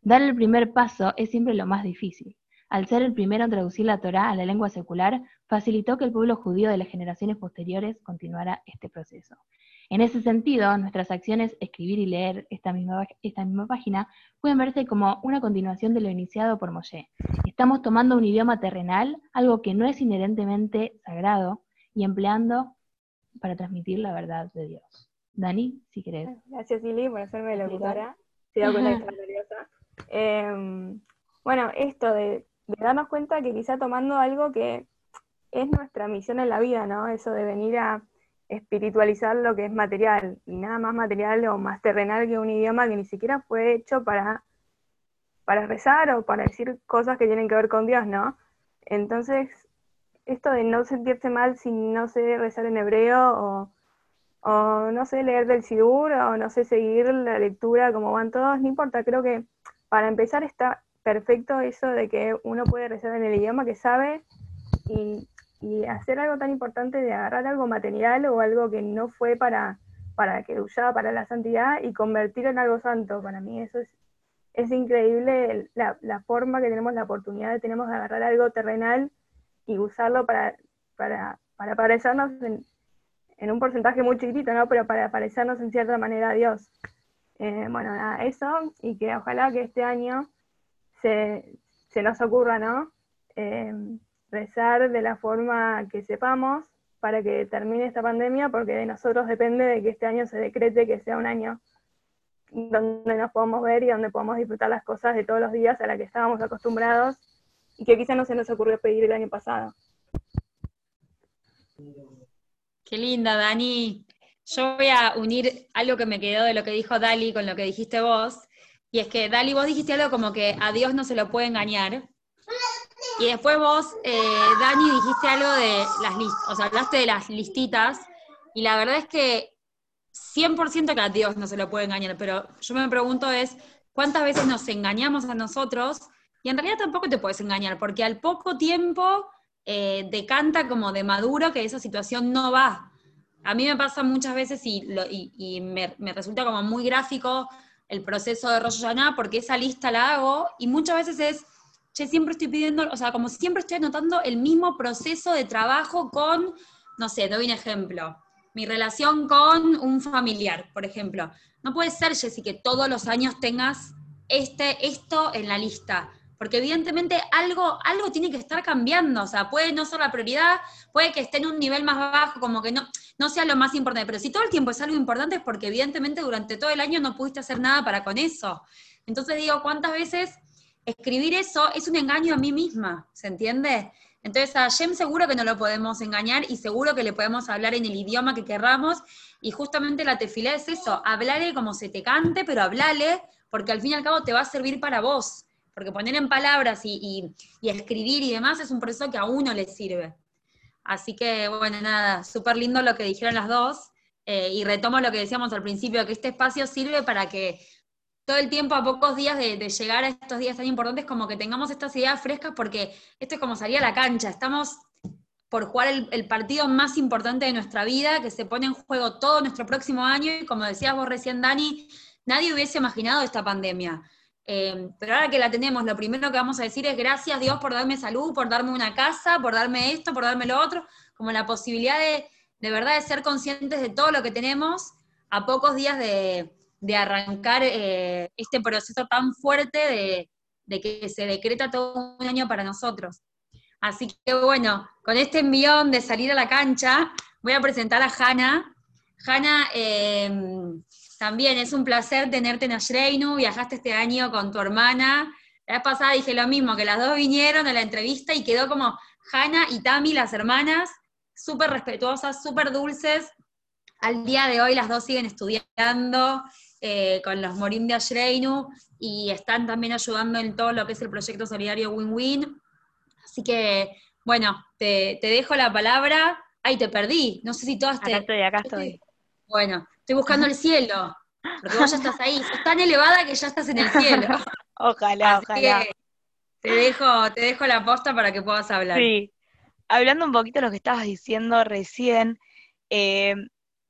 Speaker 5: Dar el primer paso es siempre lo más difícil. Al ser el primero en traducir la Torá a la lengua secular, facilitó que el pueblo judío de las generaciones posteriores continuara este proceso. En ese sentido, nuestras acciones, escribir y leer esta misma, esta misma página, pueden verse como una continuación de lo iniciado por Moshe. Estamos tomando un idioma terrenal, algo que no es inherentemente sagrado, y empleando para transmitir la verdad de Dios. Dani, si querés.
Speaker 10: Gracias, Lili, por hacerme locutora. Se da cuenta que estaba nerviosa. Em, bueno, esto de, de darnos cuenta que quizá tomando algo que es nuestra misión en la vida, ¿no? Eso de venir a espiritualizar lo que es material, y nada más material o más terrenal que un idioma que ni siquiera fue hecho para, para rezar o para decir cosas que tienen que ver con Dios, ¿no? Entonces, esto de no sentirse mal si no sé rezar en hebreo o, o no sé leer del Sidur o no sé seguir la lectura como van todos, no importa, creo que para empezar está perfecto eso de que uno puede rezar en el idioma que sabe y, y hacer algo tan importante de agarrar algo material o algo que no fue para, para que usaba para la santidad y convertirlo en algo santo. Para mí eso es es increíble la, la forma que tenemos, la oportunidad que tenemos de agarrar algo terrenal y usarlo para, para, para parecernos en, un porcentaje muy chiquitito, ¿no? Pero para parecernos en cierta manera a Dios. Eh, bueno, nada, eso, y que ojalá que este año se, se nos ocurra, ¿no? Eh, rezar de la forma que sepamos para que termine esta pandemia, porque de nosotros depende de que este año se decrete que sea un año donde nos podamos ver y donde podamos disfrutar las cosas de todos los días a las que estábamos acostumbrados y que quizás no se nos ocurrió pedir el año pasado.
Speaker 7: Qué linda, Dani. Yo voy a unir algo que me quedó de lo que dijo Dali con lo que dijiste vos. Y es que, Dali, vos dijiste algo como que a Dios no se lo puede engañar. Y después vos, eh, Dani, dijiste algo de las listas, o sea, hablaste de las listitas. Y la verdad es que 100% que a Dios no se lo puede engañar, pero yo me pregunto es, ¿cuántas veces nos engañamos a nosotros? Y en realidad tampoco te puedes engañar, porque al poco tiempo eh, decanta como de maduro que esa situación no va. A mí me pasa muchas veces y, lo- y- y me, me resulta como muy gráfico el proceso de Rosh Hashanah porque esa lista la hago y muchas veces es, che, siempre estoy pidiendo, o sea, como siempre estoy anotando el mismo proceso de trabajo con, no sé, doy un ejemplo, mi relación con un familiar, por ejemplo. No puede ser, Jessy, que todos los años tengas este, esto en la lista, porque evidentemente algo, algo tiene que estar cambiando, o sea, puede no ser la prioridad, puede que esté en un nivel más bajo, como que no, no sea lo más importante, pero si todo el tiempo es algo importante es porque evidentemente durante todo el año no pudiste hacer nada para con eso. Entonces digo, ¿cuántas veces escribir eso es un engaño a mí misma? ¿Se entiende? Entonces a Jem seguro que no lo podemos engañar y seguro que le podemos hablar en el idioma que querramos y justamente la tefilá es eso, hablale como se te cante, pero hablale porque al fin y al cabo te va a servir para vos, porque poner en palabras y, escribir y demás es un proceso que a uno le sirve. Así que, bueno, nada, súper lindo lo que dijeron las dos. eh, y retomo lo que decíamos al principio, que este espacio sirve para que todo el tiempo, a pocos días de, de llegar a estos días tan importantes, como que tengamos estas ideas frescas, porque esto es como salir a la cancha. Estamos por jugar el, el partido más importante de nuestra vida, que se pone en juego todo nuestro próximo año, y como decías vos recién, Dani, nadie hubiese imaginado esta pandemia. Eh, pero ahora que la tenemos, lo primero que vamos a decir es gracias Dios por darme salud, por darme una casa, por darme esto, por darme lo otro, como la posibilidad de, de verdad de ser conscientes de todo lo que tenemos a pocos días de, de arrancar eh, este proceso tan fuerte de, de que se decreta todo un año para nosotros. Así que bueno, con este envión de salir a la cancha, voy a presentar a Hanna. Hanna, eh, también es un placer tenerte en Ashreinu, viajaste este año con tu hermana. La vez pasada dije lo mismo, que las dos vinieron a la entrevista y quedó como Hanna y Tami, las hermanas, súper respetuosas, súper dulces. Al día de hoy las dos siguen estudiando eh, con los Morim de Ashreinu y están también ayudando en todo lo que es el proyecto solidario Win-Win. Así que, bueno, te, te dejo la palabra. Ay, te perdí. No sé si todas te.
Speaker 12: Acá estoy, acá estoy.
Speaker 7: Bueno, estoy buscando el cielo. Porque vos ya estás ahí. Sos tan elevada que ya estás en el cielo.
Speaker 12: Ojalá,
Speaker 7: Así
Speaker 12: ojalá.
Speaker 7: que te dejo, te dejo la posta para que puedas hablar.
Speaker 12: Sí. Hablando un poquito de lo que estabas diciendo recién, eh,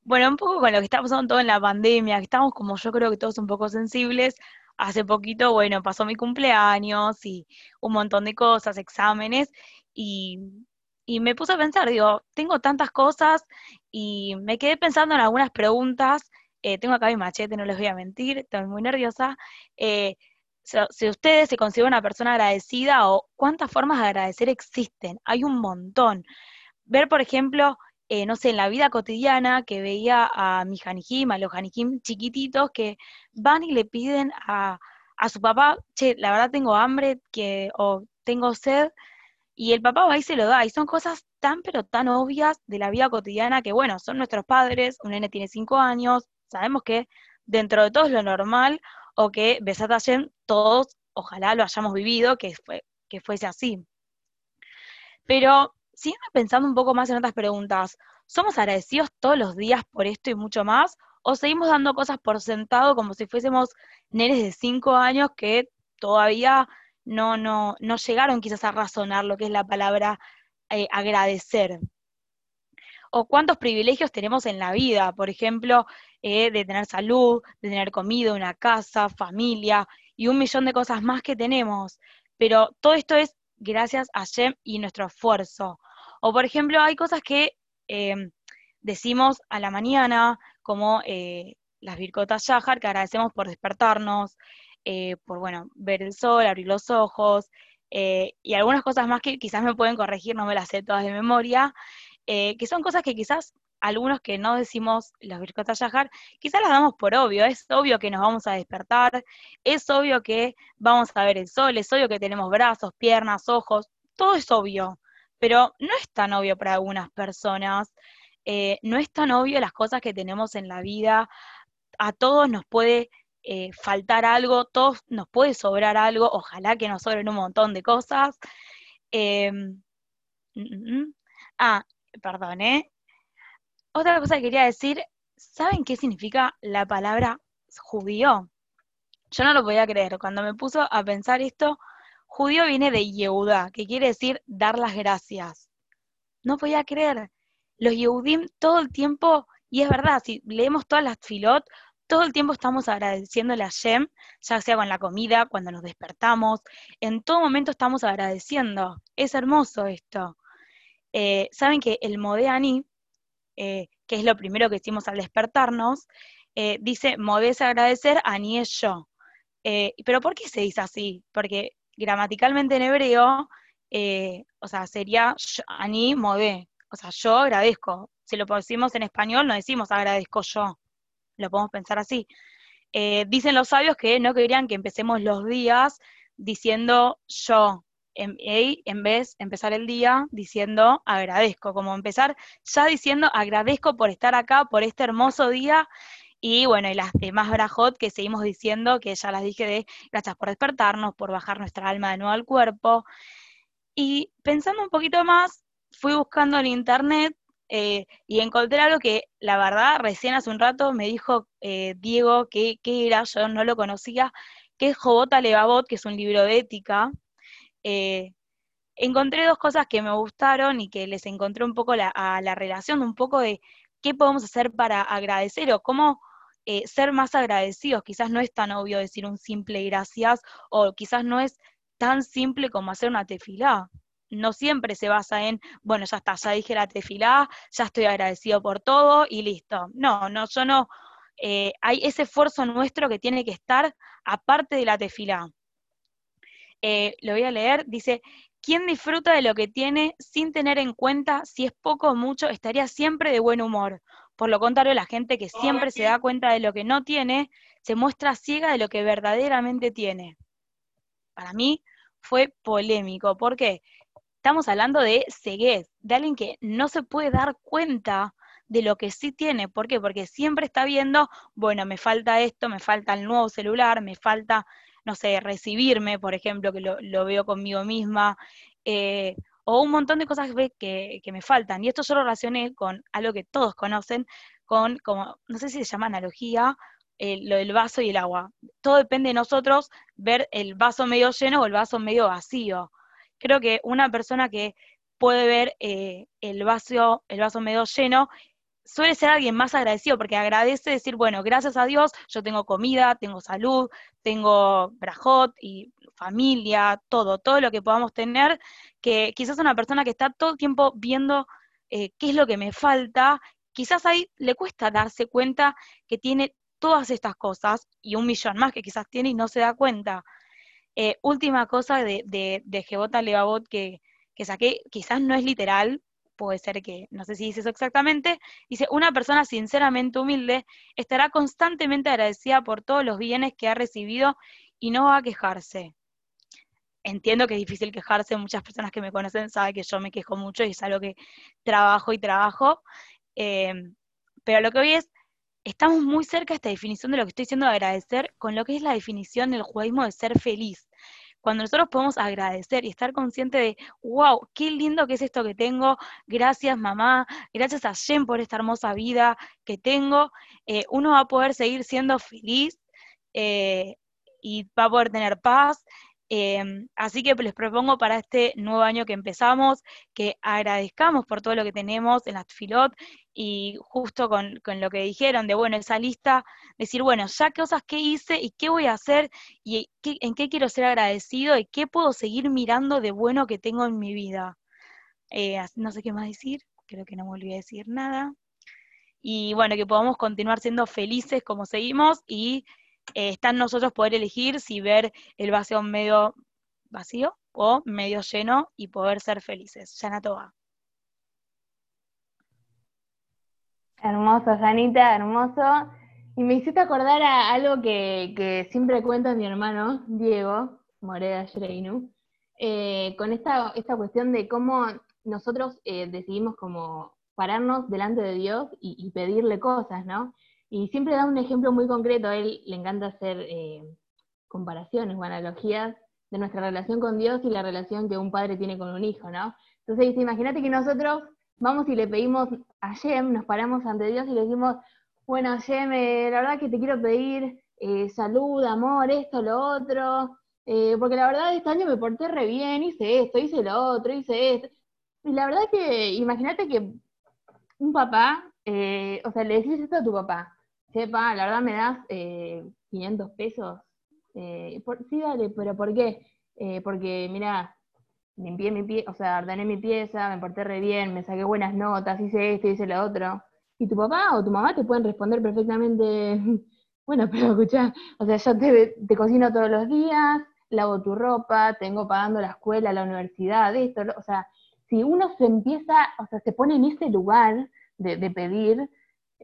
Speaker 12: bueno, un poco con lo que está pasando todo en la pandemia, que estamos como yo creo que todos un poco sensibles. Hace poquito, bueno, pasó mi cumpleaños y un montón de cosas, exámenes, y, y me puse a pensar, digo, tengo tantas cosas y me quedé pensando en algunas preguntas. Eh, tengo acá mi machete, no les voy a mentir, estoy muy nerviosa. Eh, si ustedes se consideran una persona agradecida o cuántas formas de agradecer existen, hay un montón. Ver, por ejemplo, eh, no sé, en la vida cotidiana que veía a mi Hanijim, a los Hanijim chiquititos que van y le piden a, a su papá, che, la verdad tengo hambre que, o tengo sed, y el papá va y se lo da, y son cosas tan pero tan obvias de la vida cotidiana que, bueno, son nuestros padres, un nene tiene cinco años, sabemos que dentro de todo es lo normal, o que Besat Hashem, todos, ojalá lo hayamos vivido, que, fue, que fuese así. Pero siguiendo pensando un poco más en otras preguntas, ¿somos agradecidos todos los días por esto y mucho más? ¿O seguimos dando cosas por sentado como si fuésemos nenes de cinco años que todavía no, no, no llegaron quizás a razonar lo que es la palabra eh, agradecer? o cuántos privilegios tenemos en la vida, por ejemplo, eh, de tener salud, de tener comida, una casa, familia, y un millón de cosas más que tenemos. Pero todo esto es gracias a Shem y nuestro esfuerzo. O por ejemplo, hay cosas que eh, decimos a la mañana, como eh, las Birkotas Yahar, que agradecemos por despertarnos, eh, por bueno, ver el sol, abrir los ojos, y algunas cosas más que quizás me pueden corregir, no me las sé todas de memoria, que son cosas que quizás algunos que no decimos las Birkotas Yahar, quizás las damos por obvio, es obvio que nos vamos a despertar, es obvio que vamos a ver el sol, es obvio que tenemos brazos, piernas, ojos, todo es obvio, pero no es tan obvio para algunas personas, eh, no es tan obvio las cosas que tenemos en la vida, a todos nos puede eh, faltar algo, todos nos puede sobrar algo, ojalá que nos sobren un montón de cosas. Em, mm, mm, ah, perdón, ¿eh? Otra cosa que quería decir, ¿saben qué significa la palabra judío? Yo no lo podía creer. Cuando me puso a pensar esto, judío viene de Yehuda, que quiere decir dar las gracias. No podía creer. Los Yehudim todo el tiempo, y es verdad, si leemos todas las filot, todo el tiempo estamos agradeciéndole a Shem, ya sea con la comida, cuando nos despertamos, en todo momento estamos agradeciendo. Es hermoso esto. Eh, Saben que el Modeani, eh, que es lo primero que hicimos al despertarnos, eh, dice, modés agradecer, ani es yo. Eh, pero ¿por qué se dice así? Porque gramaticalmente en hebreo, o sea, sería ani modé, o sea, yo agradezco. Si lo decimos en español, no decimos agradezco yo, lo podemos pensar así. dicen los sabios que no querían que empecemos los días diciendo yo, en, en vez de empezar el día diciendo agradezco, como empezar ya diciendo agradezco por estar acá, por este hermoso día. Y bueno, y las demás brajot que seguimos diciendo, que ya las dije de gracias por despertarnos, por bajar nuestra alma de nuevo al cuerpo. Y pensando un poquito más, fui buscando en internet eh, y encontré algo que la verdad recién hace un rato me dijo eh, Diego que, era, yo no lo conocía, que es Jobota Levavot, que es un libro de ética, eh, encontré dos cosas que me gustaron y que les encontré un poco a la relación, un poco de qué podemos hacer para agradecer o cómo ser más agradecidos. Quizás no es tan obvio decir un simple gracias o quizás no es tan simple como hacer una tefilá. No siempre se basa en, bueno, ya está, ya dije la tefilá, ya estoy agradecido por todo y listo. No, no, yo no. Eh, hay ese esfuerzo nuestro que tiene que estar aparte de la tefilá. Eh, lo voy a leer, dice, quien disfruta de lo que tiene sin tener en cuenta si es poco o mucho estaría siempre de buen humor. Por lo contrario, la gente que siempre se da cuenta de lo que no tiene, se muestra ciega de lo que verdaderamente tiene. Para mí fue polémico, porque estamos hablando de ceguez, de alguien que no se puede dar cuenta de lo que sí tiene. ¿Por qué? Porque siempre está viendo, bueno, me falta esto, me falta el nuevo celular, me falta no sé, recibirme, por ejemplo, que lo, veo conmigo misma, eh, o un montón de cosas que, que, me faltan. Y esto yo lo relacioné con algo que todos conocen, con, como, no sé si se llama analogía, eh, lo del vaso y el agua. Todo depende de nosotros ver el vaso medio lleno o el vaso medio vacío. Creo que una persona que puede ver eh, el, vaso, el vaso medio lleno suele ser alguien más agradecido porque agradece decir, bueno, gracias a Dios yo tengo comida, tengo salud, tengo brajot y familia, todo, todo lo que podamos tener, que quizás una persona que está todo el tiempo viendo eh, qué es lo que me falta, quizás ahí le cuesta darse cuenta que tiene todas estas cosas y un millón más que quizás tiene y no se da cuenta. Eh, última cosa de, de, de Jebota Levavot que, que saqué, quizás no es literal, puede ser que, no sé si dice eso exactamente, dice, una persona sinceramente humilde estará constantemente agradecida por todos los bienes que ha recibido y no va a quejarse. Entiendo que es difícil quejarse, muchas personas que me conocen saben que yo me quejo mucho y es algo que trabajo y trabajo, eh, pero lo que hoy es, estamos muy cerca de esta definición de lo que estoy diciendo de agradecer con lo que es la definición del judaísmo de ser feliz cuando nosotros podemos agradecer y estar consciente de, wow, qué lindo que es esto que tengo, gracias mamá, gracias a Jen por esta hermosa vida que tengo, eh, uno va a poder seguir siendo feliz eh, y va a poder tener paz Eh, así que les propongo para este nuevo año que empezamos que agradezcamos por todo lo que tenemos en la Tfilot y justo con, lo que dijeron de, bueno, esa lista, decir, bueno, ya cosas que hice y qué voy a hacer y en qué quiero ser agradecido y qué puedo seguir mirando de bueno que tengo en mi vida. Eh, no sé qué más decir, creo que no me olvidé decir nada. Y bueno, que podamos continuar siendo felices como seguimos y eh, está en nosotros poder elegir si ver el vacío medio vacío o medio lleno y poder ser felices. Yana Toba.
Speaker 5: Hermoso, Janita, hermoso. Y me hiciste acordar a algo que, siempre cuenta mi hermano, Diego Moreda Shreinu, eh, con esta, esta cuestión de cómo nosotros eh, decidimos como pararnos delante de Dios y pedirle cosas, ¿no? Y siempre da un ejemplo muy concreto, a él le encanta hacer eh, comparaciones o analogías de nuestra relación con Dios y la relación que un padre tiene con un hijo, ¿no? Entonces dice, imagínate que nosotros vamos y le pedimos a Shem, nos paramos ante Dios y le decimos, bueno, Shem, eh, la verdad que te quiero pedir eh, salud, amor, esto, lo otro, porque la verdad este año me porté re bien, hice esto, hice lo otro, hice esto. Y la verdad que, imagínate que un papá, o sea, le decís esto a tu papá, sepa, la verdad me das eh, 500 pesos. Eh, por- sí, dale, pero ¿por qué? Eh, porque, mira, limpié mi pie, o sea, ordené mi pieza, me porté re bien, me saqué buenas notas, hice esto, hice lo otro. Y tu papá o tu mamá te pueden responder perfectamente, bueno, pero escuchá, o sea, yo te, te cocino todos los días, lavo tu ropa, tengo pagando la escuela, la universidad, esto, lo- o sea, si uno se empieza, o sea, se pone en ese lugar de, de pedir,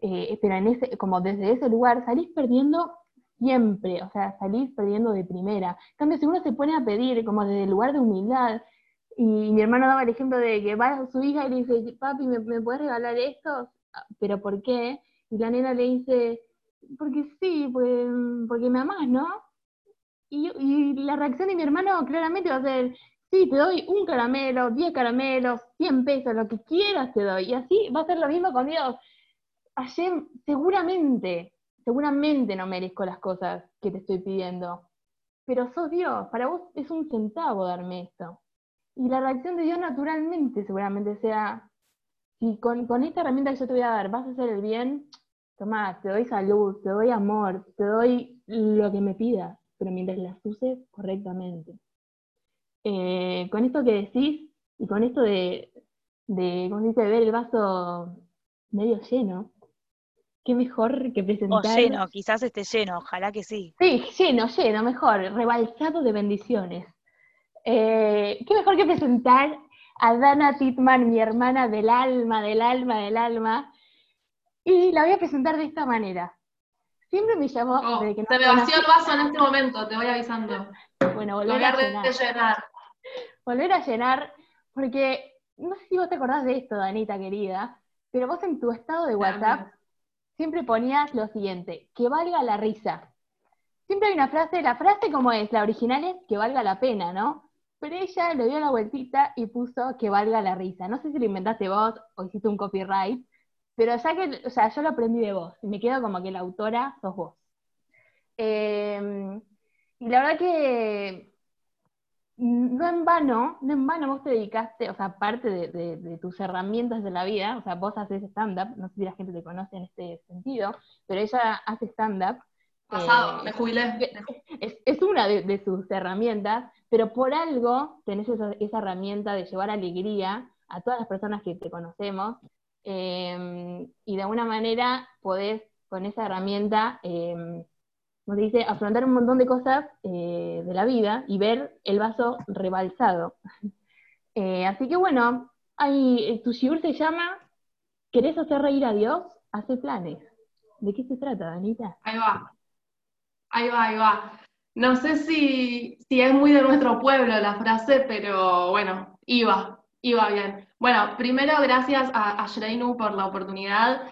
Speaker 5: eh, pero en ese, como desde ese lugar, salís perdiendo siempre, o sea, salís perdiendo de primera. En cambio, si uno se pone a pedir como desde el lugar de humildad, y mi hermano daba el ejemplo de que va a su hija y le dice, papi, ¿me, me puedes regalar esto? "Ah, ¿Pero por qué? Y la nena le dice, porque sí, porque, porque me amás, ¿no? Y, y la reacción de mi hermano claramente va a ser, sí, te doy un caramelo, 10 caramelos, 100 pesos, lo que quieras te doy. Y así va a ser lo mismo con Dios. Hashem, seguramente, seguramente no merezco las cosas que te estoy pidiendo, pero sos Dios, para vos es un centavo darme esto. Y la reacción de Dios naturalmente seguramente sea, si con, esta herramienta que yo te voy a dar vas a hacer el bien, tomá, te doy salud, te doy amor, te doy lo que me pidas, pero mientras las uses correctamente. Eh, con esto que decís y con esto de, de, ¿cómo se ver el vaso medio lleno, qué mejor que
Speaker 12: O
Speaker 5: presentar...
Speaker 12: lleno, quizás esté lleno, ojalá que sí.
Speaker 5: Sí, lleno, lleno, mejor, rebalsado de bendiciones. Eh, qué mejor que presentar a Dana Titman, mi hermana del alma, del alma, del alma, y la voy a presentar de esta manera. Siempre me llamó
Speaker 6: Oh,
Speaker 5: desde que
Speaker 6: se me vació el vaso en este momento, te voy avisando.
Speaker 5: Bueno, volver a
Speaker 6: a
Speaker 5: llenar.
Speaker 6: rellenar.
Speaker 5: Volver a llenar, porque no sé si vos te acordás de esto, Danita querida, pero vos en tu estado de WhatsApp siempre ponías lo siguiente, que valga la risa. Siempre hay una frase, la frase como es, la original es que valga la pena, ¿no? Pero ella le dio la vueltita y puso que valga la risa. No sé si lo inventaste vos o hiciste un copyright, pero ya que, o sea, yo lo aprendí de vos, y me quedo como que la autora sos vos. Eh, y la verdad que no en vano, no en vano vos te dedicaste, o sea, aparte de, de- de tus herramientas de la vida, o sea, vos haces stand-up, no sé si la gente te conoce en este sentido, pero ella hace stand-up.
Speaker 6: Pasado,
Speaker 5: eh,
Speaker 6: me jubilé.
Speaker 5: es, es una de, de sus herramientas, pero por algo tenés esa, esa herramienta de llevar alegría a todas las personas que te conocemos, eh, y de alguna manera podés con esa herramienta, eh, se dice, afrontar un montón de cosas eh, de la vida y ver el vaso rebalsado. Eh, así que bueno, hay, eh, tu shiur se llama ¿Querés hacer reír a Dios? Hace planes. ¿De qué se trata, Danita?
Speaker 6: Ahí va. Ahí va, ahí va. No sé si, si es muy de nuestro pueblo la frase, pero bueno, iba, iba bien. Bueno, primero gracias a, a Shreinu por la oportunidad,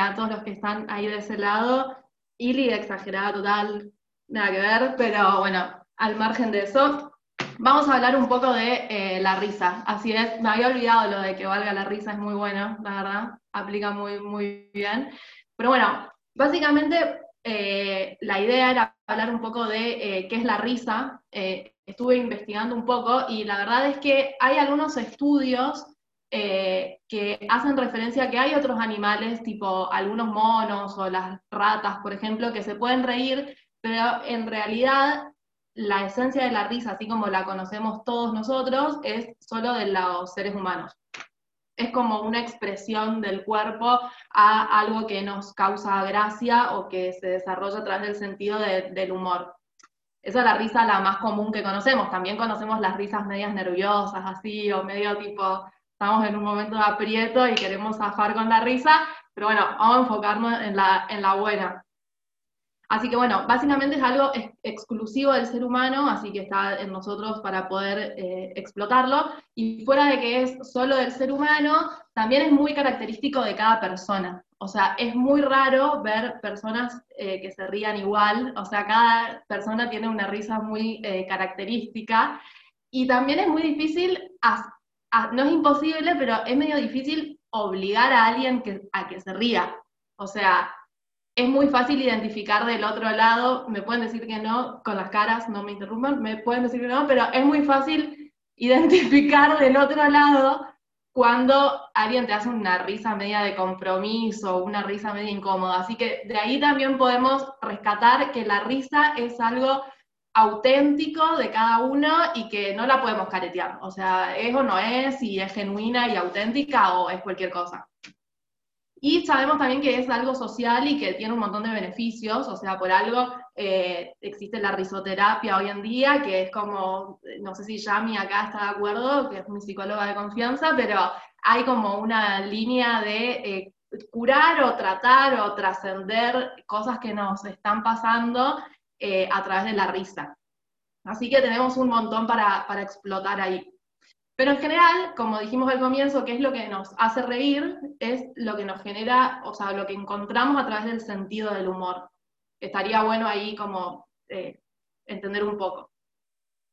Speaker 6: a todos los que están ahí de ese lado. Ili, exagerada total, nada que ver, pero bueno, al margen de eso, vamos a hablar un poco de eh, la risa. Así es, me había olvidado lo de que valga la risa, es muy bueno, la verdad, aplica muy, muy bien. Pero bueno, básicamente eh, la idea era hablar un poco de eh, qué es la risa, eh, estuve investigando un poco y la verdad es que hay algunos estudios eh, que hacen referencia a que hay otros animales, tipo algunos monos o las ratas, por ejemplo, que se pueden reír, pero en realidad la esencia de la risa, así como la conocemos todos nosotros, es solo de los seres humanos. Es como una expresión del cuerpo a algo que nos causa gracia o que se desarrolla a través del sentido de- del humor. Esa es la risa la más común que conocemos. También conocemos las risas medias nerviosas, así, o medio tipo, estamos en un momento de aprieto y queremos zafar con la risa, pero bueno, vamos a enfocarnos en la, en la buena. Así que bueno, básicamente es algo ex- exclusivo del ser humano, así que está en nosotros para poder eh, explotarlo. Y fuera de que es solo del ser humano, también es muy característico de cada persona. O sea, es muy raro ver personas eh, que se rían igual, o sea, cada persona tiene una risa muy eh, característica. Y también es muy difícil, no es imposible, pero es medio difícil obligar a alguien que, a que se ría. O sea, es muy fácil identificar del otro lado, me pueden decir que no, con las caras, no me interrumpan, me pueden decir que no, pero es muy fácil identificar del otro lado cuando alguien te hace una risa media de compromiso, una risa media incómoda. Así que de ahí también podemos rescatar que la risa es algo auténtico de cada uno y que no la podemos caretear. O sea, es o no es, si es genuina y auténtica o es cualquier cosa. Y sabemos también que es algo social y que tiene un montón de beneficios, o sea, por algo eh, existe la risoterapia hoy en día, que es como, no sé si Yami acá está de acuerdo, que es mi psicóloga de confianza, pero hay como una línea de eh, curar o tratar o trascender cosas que nos están pasando eh, a través de la risa. Así que tenemos un montón para, para explotar ahí. Pero en general, como dijimos al comienzo, ¿qué es lo que nos hace reír? Es lo que nos genera, o sea, lo que encontramos a través del sentido del humor. Estaría bueno ahí como eh, entender un poco.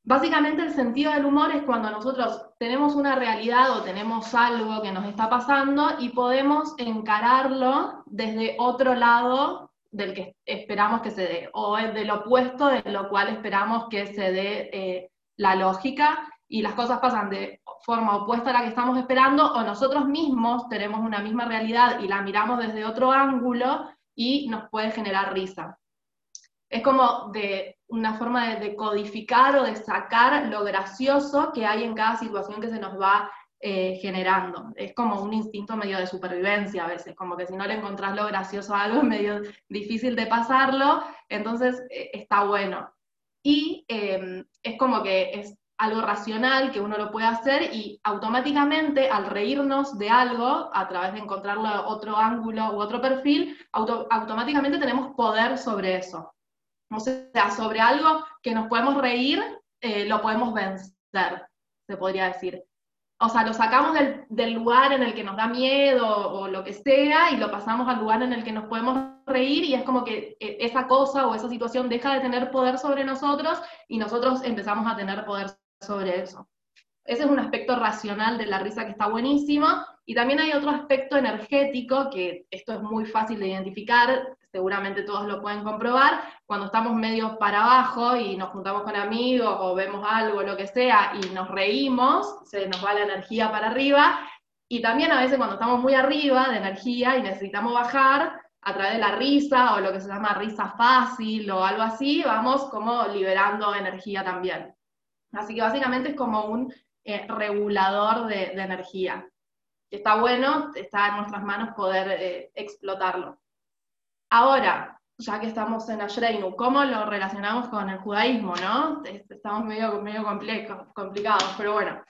Speaker 6: Básicamente el sentido del humor es cuando nosotros tenemos una realidad o tenemos algo que nos está pasando y podemos encararlo desde otro lado del que esperamos que se dé, o es del opuesto de lo cual esperamos que se dé eh, la lógica y las cosas pasan de forma opuesta a la que estamos esperando, o nosotros mismos tenemos una misma realidad y la miramos desde otro ángulo y nos puede generar risa. Es como de una forma de, de codificar o de sacar lo gracioso que hay en cada situación que se nos va eh, generando. Es como un instinto medio de supervivencia a veces, como que si no le encontrás lo gracioso a algo es medio difícil de pasarlo, entonces eh, está bueno. Y eh, es como que es algo racional que uno lo puede hacer y automáticamente al reírnos de algo, a través de encontrarle otro ángulo u otro perfil, auto- automáticamente tenemos poder sobre eso. O sea, sobre algo que nos podemos reír, eh, lo podemos vencer, se podría decir. O sea, lo sacamos del, lugar en el que nos da miedo o, lo que sea y lo pasamos al lugar en el que nos podemos reír y es como que eh, esa cosa o esa situación deja de tener poder sobre nosotros y nosotros empezamos a tener poder sobre eso. Ese es un aspecto racional de la risa que está buenísimo. Y también hay otro aspecto energético, que esto es muy fácil de identificar, seguramente todos lo pueden comprobar, cuando estamos medio para abajo y nos juntamos con amigos o vemos algo, lo que sea, y nos reímos, se nos va la energía para arriba. Y también a veces cuando estamos muy arriba de energía y necesitamos bajar, a través de la risa o lo que se llama risa fácil o algo así, vamos como liberando energía también. Así que básicamente es como un eh, regulador de, energía. Está bueno, está en nuestras manos poder eh, explotarlo. Ahora, ya que estamos en Ashreinu, ¿cómo lo relacionamos con el judaísmo, no? Estamos medio, medio complicados, pero bueno.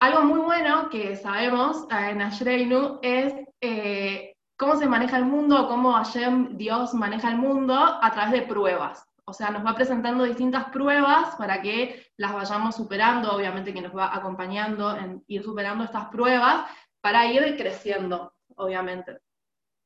Speaker 6: Algo muy bueno que sabemos eh, en Ashreinu es eh, cómo se maneja el mundo, cómo Hashem, Dios, maneja el mundo a través de pruebas. O sea, nos va presentando distintas pruebas para que las vayamos superando, obviamente que nos va acompañando en ir superando estas pruebas para ir creciendo, obviamente.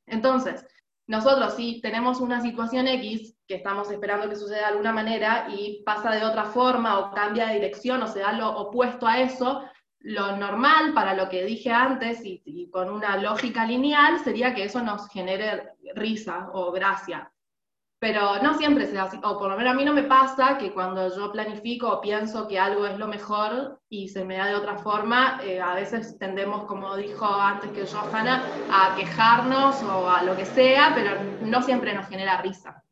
Speaker 6: Entonces, nosotros si tenemos una situación X que estamos esperando que suceda de alguna manera y pasa de otra forma o cambia de dirección o se da lo opuesto a eso, lo normal para lo que dije antes y, y con una lógica lineal sería que eso nos genere risa o gracia. Pero no siempre se así, o por lo menos a mí no me pasa que cuando yo planifico o pienso que algo es lo mejor y se me da de otra forma, eh, a veces tendemos, como dijo antes que Johanna, a quejarnos o a lo que sea, pero no siempre nos genera risa.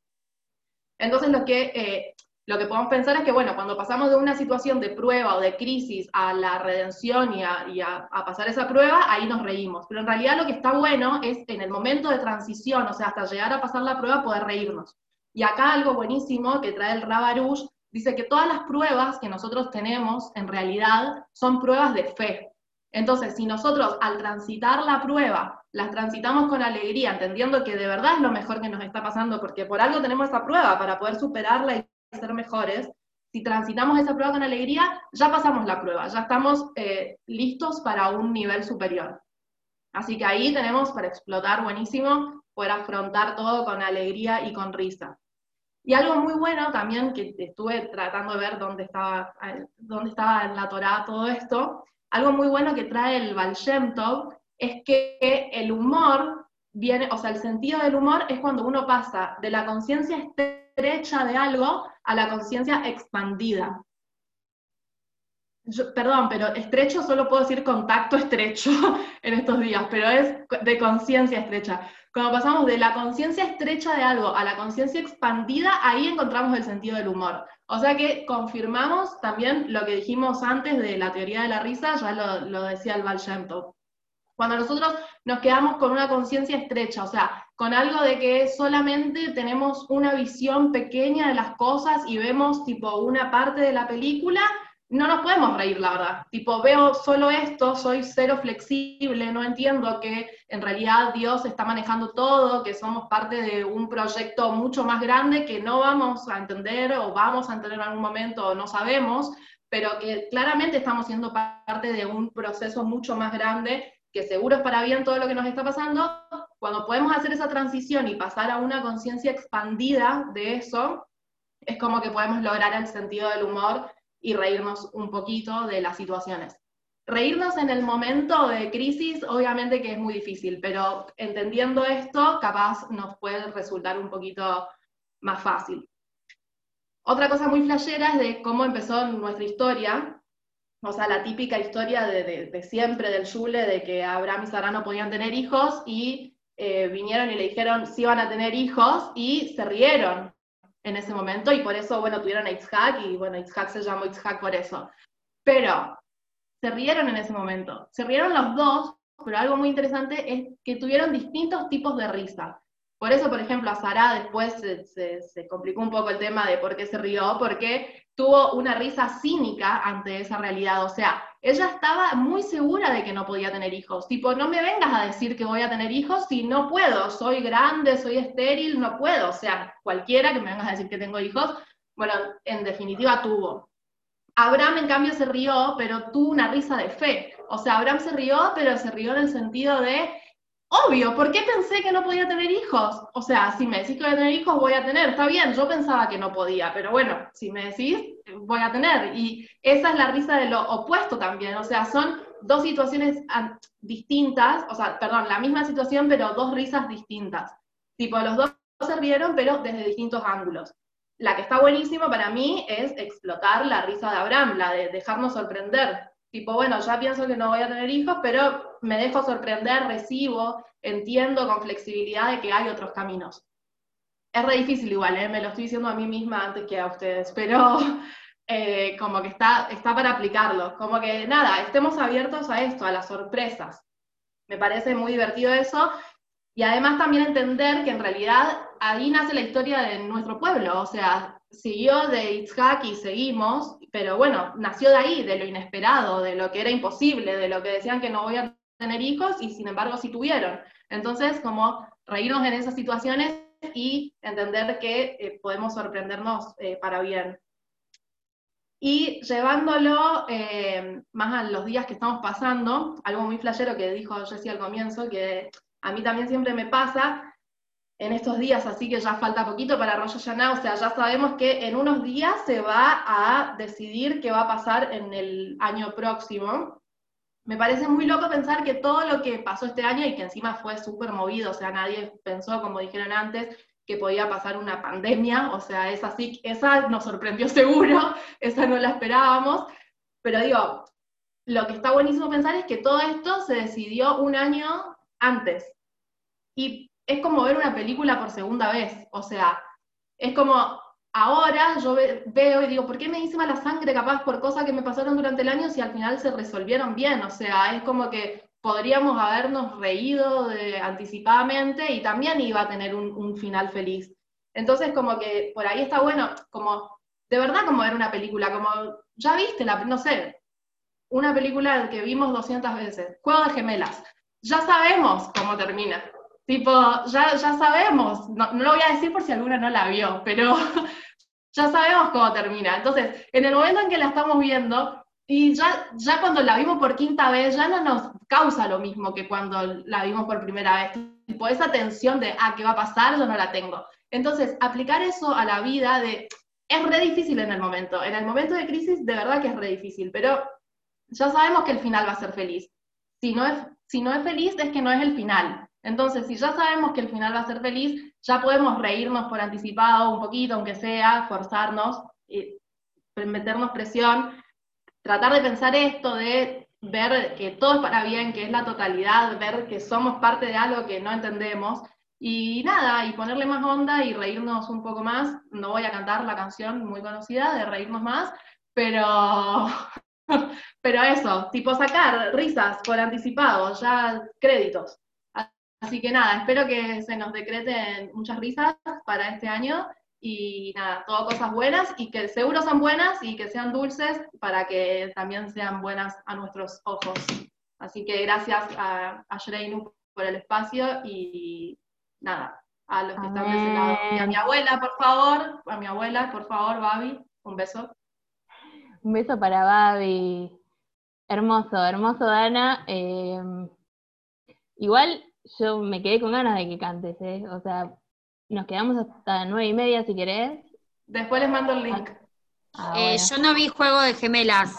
Speaker 6: Entonces lo que, eh, lo que podemos pensar es que, bueno, cuando pasamos de una situación de prueba o de crisis a la redención y, a, y a- a pasar esa prueba, ahí nos reímos. Pero en realidad lo que está bueno es en el momento de transición, o sea, hasta llegar a pasar la prueba, poder reírnos. Y acá algo buenísimo que trae el Rabarush, dice que todas las pruebas que nosotros tenemos, en realidad, son pruebas de fe. Entonces, si nosotros al transitar la prueba, las transitamos con alegría, entendiendo que de verdad es lo mejor que nos está pasando, porque por algo tenemos esa prueba, para poder superarla y ser mejores, si transitamos esa prueba con alegría, ya pasamos la prueba, ya estamos eh, listos para un nivel superior. Así que ahí tenemos para explotar buenísimo, poder afrontar todo con alegría y con risa. Y algo muy bueno también, que estuve tratando de ver dónde estaba, dónde estaba en la Torá todo esto, algo muy bueno que trae el Baal Shem Tov es que el humor viene, o sea, el sentido del humor es cuando uno pasa de la conciencia estrecha de algo a la conciencia expandida. Yo- perdón, pero estrecho solo puedo decir contacto estrecho en estos días, pero es de conciencia estrecha. Cuando pasamos de la conciencia estrecha de algo a la conciencia expandida, ahí encontramos el sentido del humor. O sea que confirmamos también lo que dijimos antes de la teoría de la risa, ya lo, lo decía el Baal Shem Tov. Cuando nosotros nos quedamos con una conciencia estrecha, o sea, con algo de que solamente tenemos una visión pequeña de las cosas y vemos tipo una parte de la película, no nos podemos reír, la verdad. Tipo, veo solo esto, soy cero flexible, no entiendo que en realidad Dios está manejando todo, que somos parte de un proyecto mucho más grande que no vamos a entender o vamos a entender en algún momento o no sabemos, pero que claramente estamos siendo parte de un proceso mucho más grande que seguro es para bien todo lo que nos está pasando, cuando podemos hacer esa transición y pasar a una conciencia expandida de eso, es como que podemos lograr el sentido del humor y reírnos un poquito de las situaciones. Reírnos en el momento de crisis, obviamente que es muy difícil, pero entendiendo esto, capaz nos puede resultar un poquito más fácil. Otra cosa muy flashera es de cómo empezó nuestra historia, o sea, la típica historia de, de- de siempre del Yule, de que Abraham y Sara no podían tener hijos y eh, vinieron y le dijeron si iban a tener hijos y se rieron en ese momento y por eso, bueno, tuvieron a Itzhak y bueno, Itzhak se llamó Itzhak por eso. Pero se rieron en ese momento. Se rieron los dos, pero algo muy interesante es que tuvieron distintos tipos de risa. Por eso, por ejemplo, a Sara después se, se- complicó un poco el tema de por qué se rió, porque tuvo una risa cínica ante esa realidad. O sea, ella estaba muy segura de que no podía tener hijos. Tipo, no me vengas a decir que voy a tener hijos si no puedo. Soy grande, soy estéril, no puedo. O sea, cualquiera que me vengas a decir que tengo hijos, bueno, en definitiva tuvo. Abraham, en cambio, se rió, pero tuvo una risa de fe. O sea, Abraham se rió, pero se rió en el sentido de, obvio, ¿por qué pensé que no podía tener hijos? O sea, si me decís que voy a tener hijos, voy a tener. Está bien, yo pensaba que no podía, pero bueno, si me decís, voy a tener. Y esa es la risa de lo opuesto también. O sea, son dos situaciones distintas, o sea, perdón, la misma situación, pero dos risas distintas. Tipo, los dos se rieron, pero desde distintos ángulos. La que está buenísimo para mí es explotar la risa de Abraham, la de dejarnos sorprender. Tipo, bueno, ya pienso que no voy a tener hijos, pero me dejo sorprender, recibo, entiendo con flexibilidad de que hay otros caminos. Es difícil igual, ¿eh? me lo estoy diciendo a mí misma antes que a ustedes, pero eh, como que está, está para aplicarlo. Como que nada, estemos abiertos a esto, a las sorpresas. Me parece muy divertido eso. Y además también entender que en realidad ahí nace la historia de nuestro pueblo, o sea, siguió de Itzhak y seguimos, pero bueno, nació de ahí, de lo inesperado, de lo que era imposible, de lo que decían que no voy a tener hijos y sin embargo sí tuvieron. Entonces, como reírnos en esas situaciones y entender que eh, podemos sorprendernos eh, para bien. Y llevándolo eh, más a los días que estamos pasando, algo muy flashero que dijo Jessie al comienzo, que a mí también siempre me pasa en estos días, así que ya falta poquito para Rosh Hashanah, o sea, ya sabemos que en unos días se va a decidir qué va a pasar en el año próximo. Me parece muy loco pensar que todo lo que pasó este año y que encima fue súper movido, o sea, nadie pensó, como dijeron antes, que podía pasar una pandemia, o sea, esa sí, esa nos sorprendió seguro, esa no la esperábamos, pero digo, lo que está buenísimo pensar es que todo esto se decidió un año antes. Y es como ver una película por segunda vez, o sea, es como ahora yo ve- veo y digo, ¿por qué me hice mala sangre capaz por cosas que me pasaron durante el año si al final se resolvieron bien? O sea, es como que podríamos habernos reído de- anticipadamente y también iba a tener un, un final feliz. Entonces, como que por ahí está bueno, como de verdad como ver una película, como ya viste, la, no sé, una película que vimos 200 veces, Juego de Gemelas, ya sabemos cómo termina. Tipo, ya, ya sabemos, no, no lo voy a decir por si alguna no la vio, pero ya sabemos cómo termina. Entonces, en el momento en que la estamos viendo, y ya, ya cuando la vimos por quinta vez, ya no nos causa lo mismo que cuando la vimos por primera vez. Tipo, esa tensión de, ah, ¿qué va a pasar? Yo no la tengo. Entonces, aplicar eso a la vida de, es re difícil en el momento. En el momento de crisis, de verdad que es re difícil, pero ya sabemos que el final va a ser feliz. Si no es, si no es feliz, es que no es el final. Entonces, si ya sabemos que el final va a ser feliz, ya podemos reírnos por anticipado un poquito, aunque sea, forzarnos, y meternos presión, tratar de pensar esto, de ver que todo es para bien, que es la totalidad, ver que somos parte de algo que no entendemos, y nada, y ponerle más onda y reírnos un poco más. No voy a cantar la canción muy conocida de reírnos más, pero, pero eso, tipo sacar risas por anticipado, ya créditos. Así que nada, espero que se nos decreten muchas risas para este año y nada, todo cosas buenas y que seguro sean buenas y que sean dulces para que también sean buenas a nuestros ojos. Así que gracias a, a Shreinu por el espacio y nada, a los que están de ese lado. Y a mi abuela, por favor, a mi abuela, por favor, Babi, un beso.
Speaker 5: Un beso para Babi. Hermoso, hermoso, Dana. Eh, igual yo me quedé con ganas de que cantes, ¿eh? O sea, nos quedamos hasta nueve y media si querés.
Speaker 6: Después les mando el link.
Speaker 5: Ah,
Speaker 7: Eh,
Speaker 5: bueno.
Speaker 7: yo no vi Juego de Gemelas.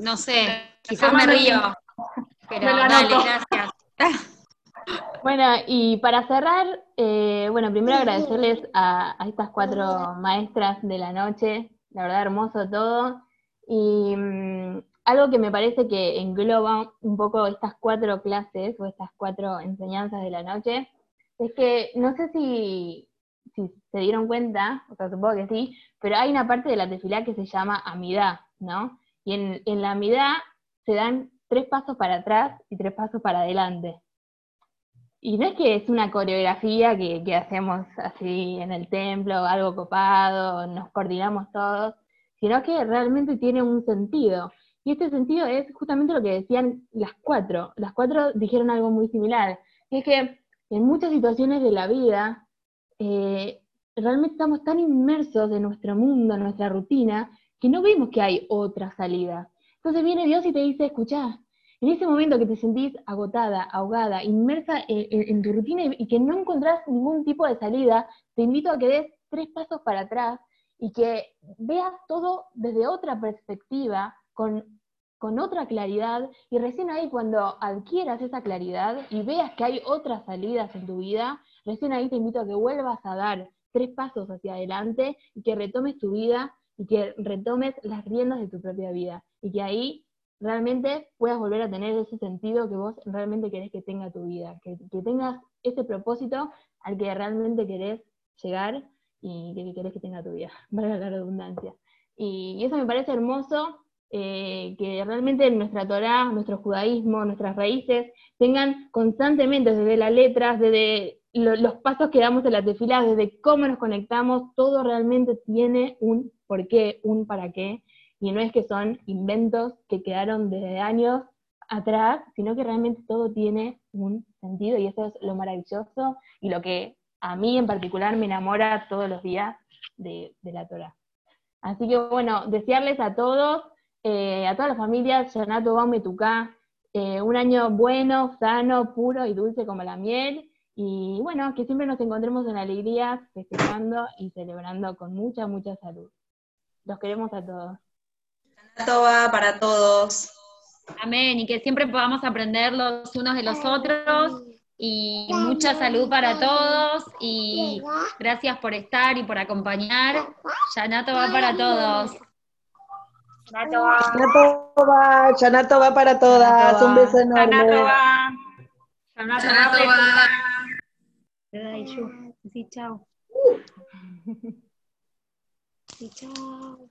Speaker 7: No sé, quizás me río. Pero
Speaker 6: Me
Speaker 7: dale, gracias.
Speaker 5: Bueno, y para cerrar, eh, bueno, primero agradecerles a, a estas cuatro maestras de la noche, la verdad hermoso todo, y mm, algo que me parece que engloba un poco estas cuatro clases o estas cuatro enseñanzas de la noche, es que no sé si, se dieron cuenta, o sea, supongo que sí, pero hay una parte de la tefilá que se llama amidá, ¿no? Y en, en la amidá se dan tres pasos para atrás y tres pasos para adelante. Y no es que es una coreografía que hacemos así en el templo, algo copado, nos coordinamos todos, sino que realmente tiene un sentido. Y este sentido es justamente lo que decían las cuatro. Las cuatro dijeron algo muy similar. Y es que en muchas situaciones de la vida, eh, realmente estamos tan inmersos en nuestro mundo, en nuestra rutina, que no vemos que hay otra salida. Entonces viene Dios y te dice, escuchá, en ese momento que te sentís agotada, ahogada, inmersa en, en- tu rutina y, y que no encontrás ningún tipo de salida, te invito a que des tres pasos para atrás y que veas todo desde otra perspectiva, con, con otra claridad, y recién ahí cuando adquieras esa claridad y veas que hay otras salidas en tu vida, recién ahí te invito a que vuelvas a dar tres pasos hacia adelante y que retomes tu vida y que retomes las riendas de tu propia vida y que ahí realmente puedas volver a tener ese sentido que vos realmente querés que tenga tu vida, que, que tengas ese propósito al que realmente querés llegar y que querés que tenga tu vida, valga la redundancia. Y, y eso me parece hermoso, eh, que realmente nuestra Torá, nuestro judaísmo, nuestras raíces tengan constantemente desde las letras, desde lo- los pasos que damos en la tefilá, desde cómo nos conectamos, todo realmente tiene un porqué, un para qué, y no es que son inventos que quedaron desde años atrás, sino que realmente todo tiene un sentido y eso es lo maravilloso y lo que a mí en particular me enamora todos los días de, de la Torah. Así que bueno, desearles a todos, eh, a todas las familias, Yanato Baume Tucá, eh, un año bueno, sano, puro y dulce como la miel. Y bueno, que siempre nos encontremos en alegría, festejando y celebrando con mucha, mucha salud. Los queremos a todos.
Speaker 2: Toba para todos.
Speaker 7: Amén, y que siempre podamos aprender los unos de los otros y mucha salud para todos y gracias por estar y por acompañar. Yanato va para todos.
Speaker 9: Shanatoba. Shanatoba, para todas. Un beso enorme.
Speaker 12: Shanatoba.
Speaker 7: Shanatoba.
Speaker 12: Pues,
Speaker 7: Shanatoba. Pues, sí, chao. Sí, chao.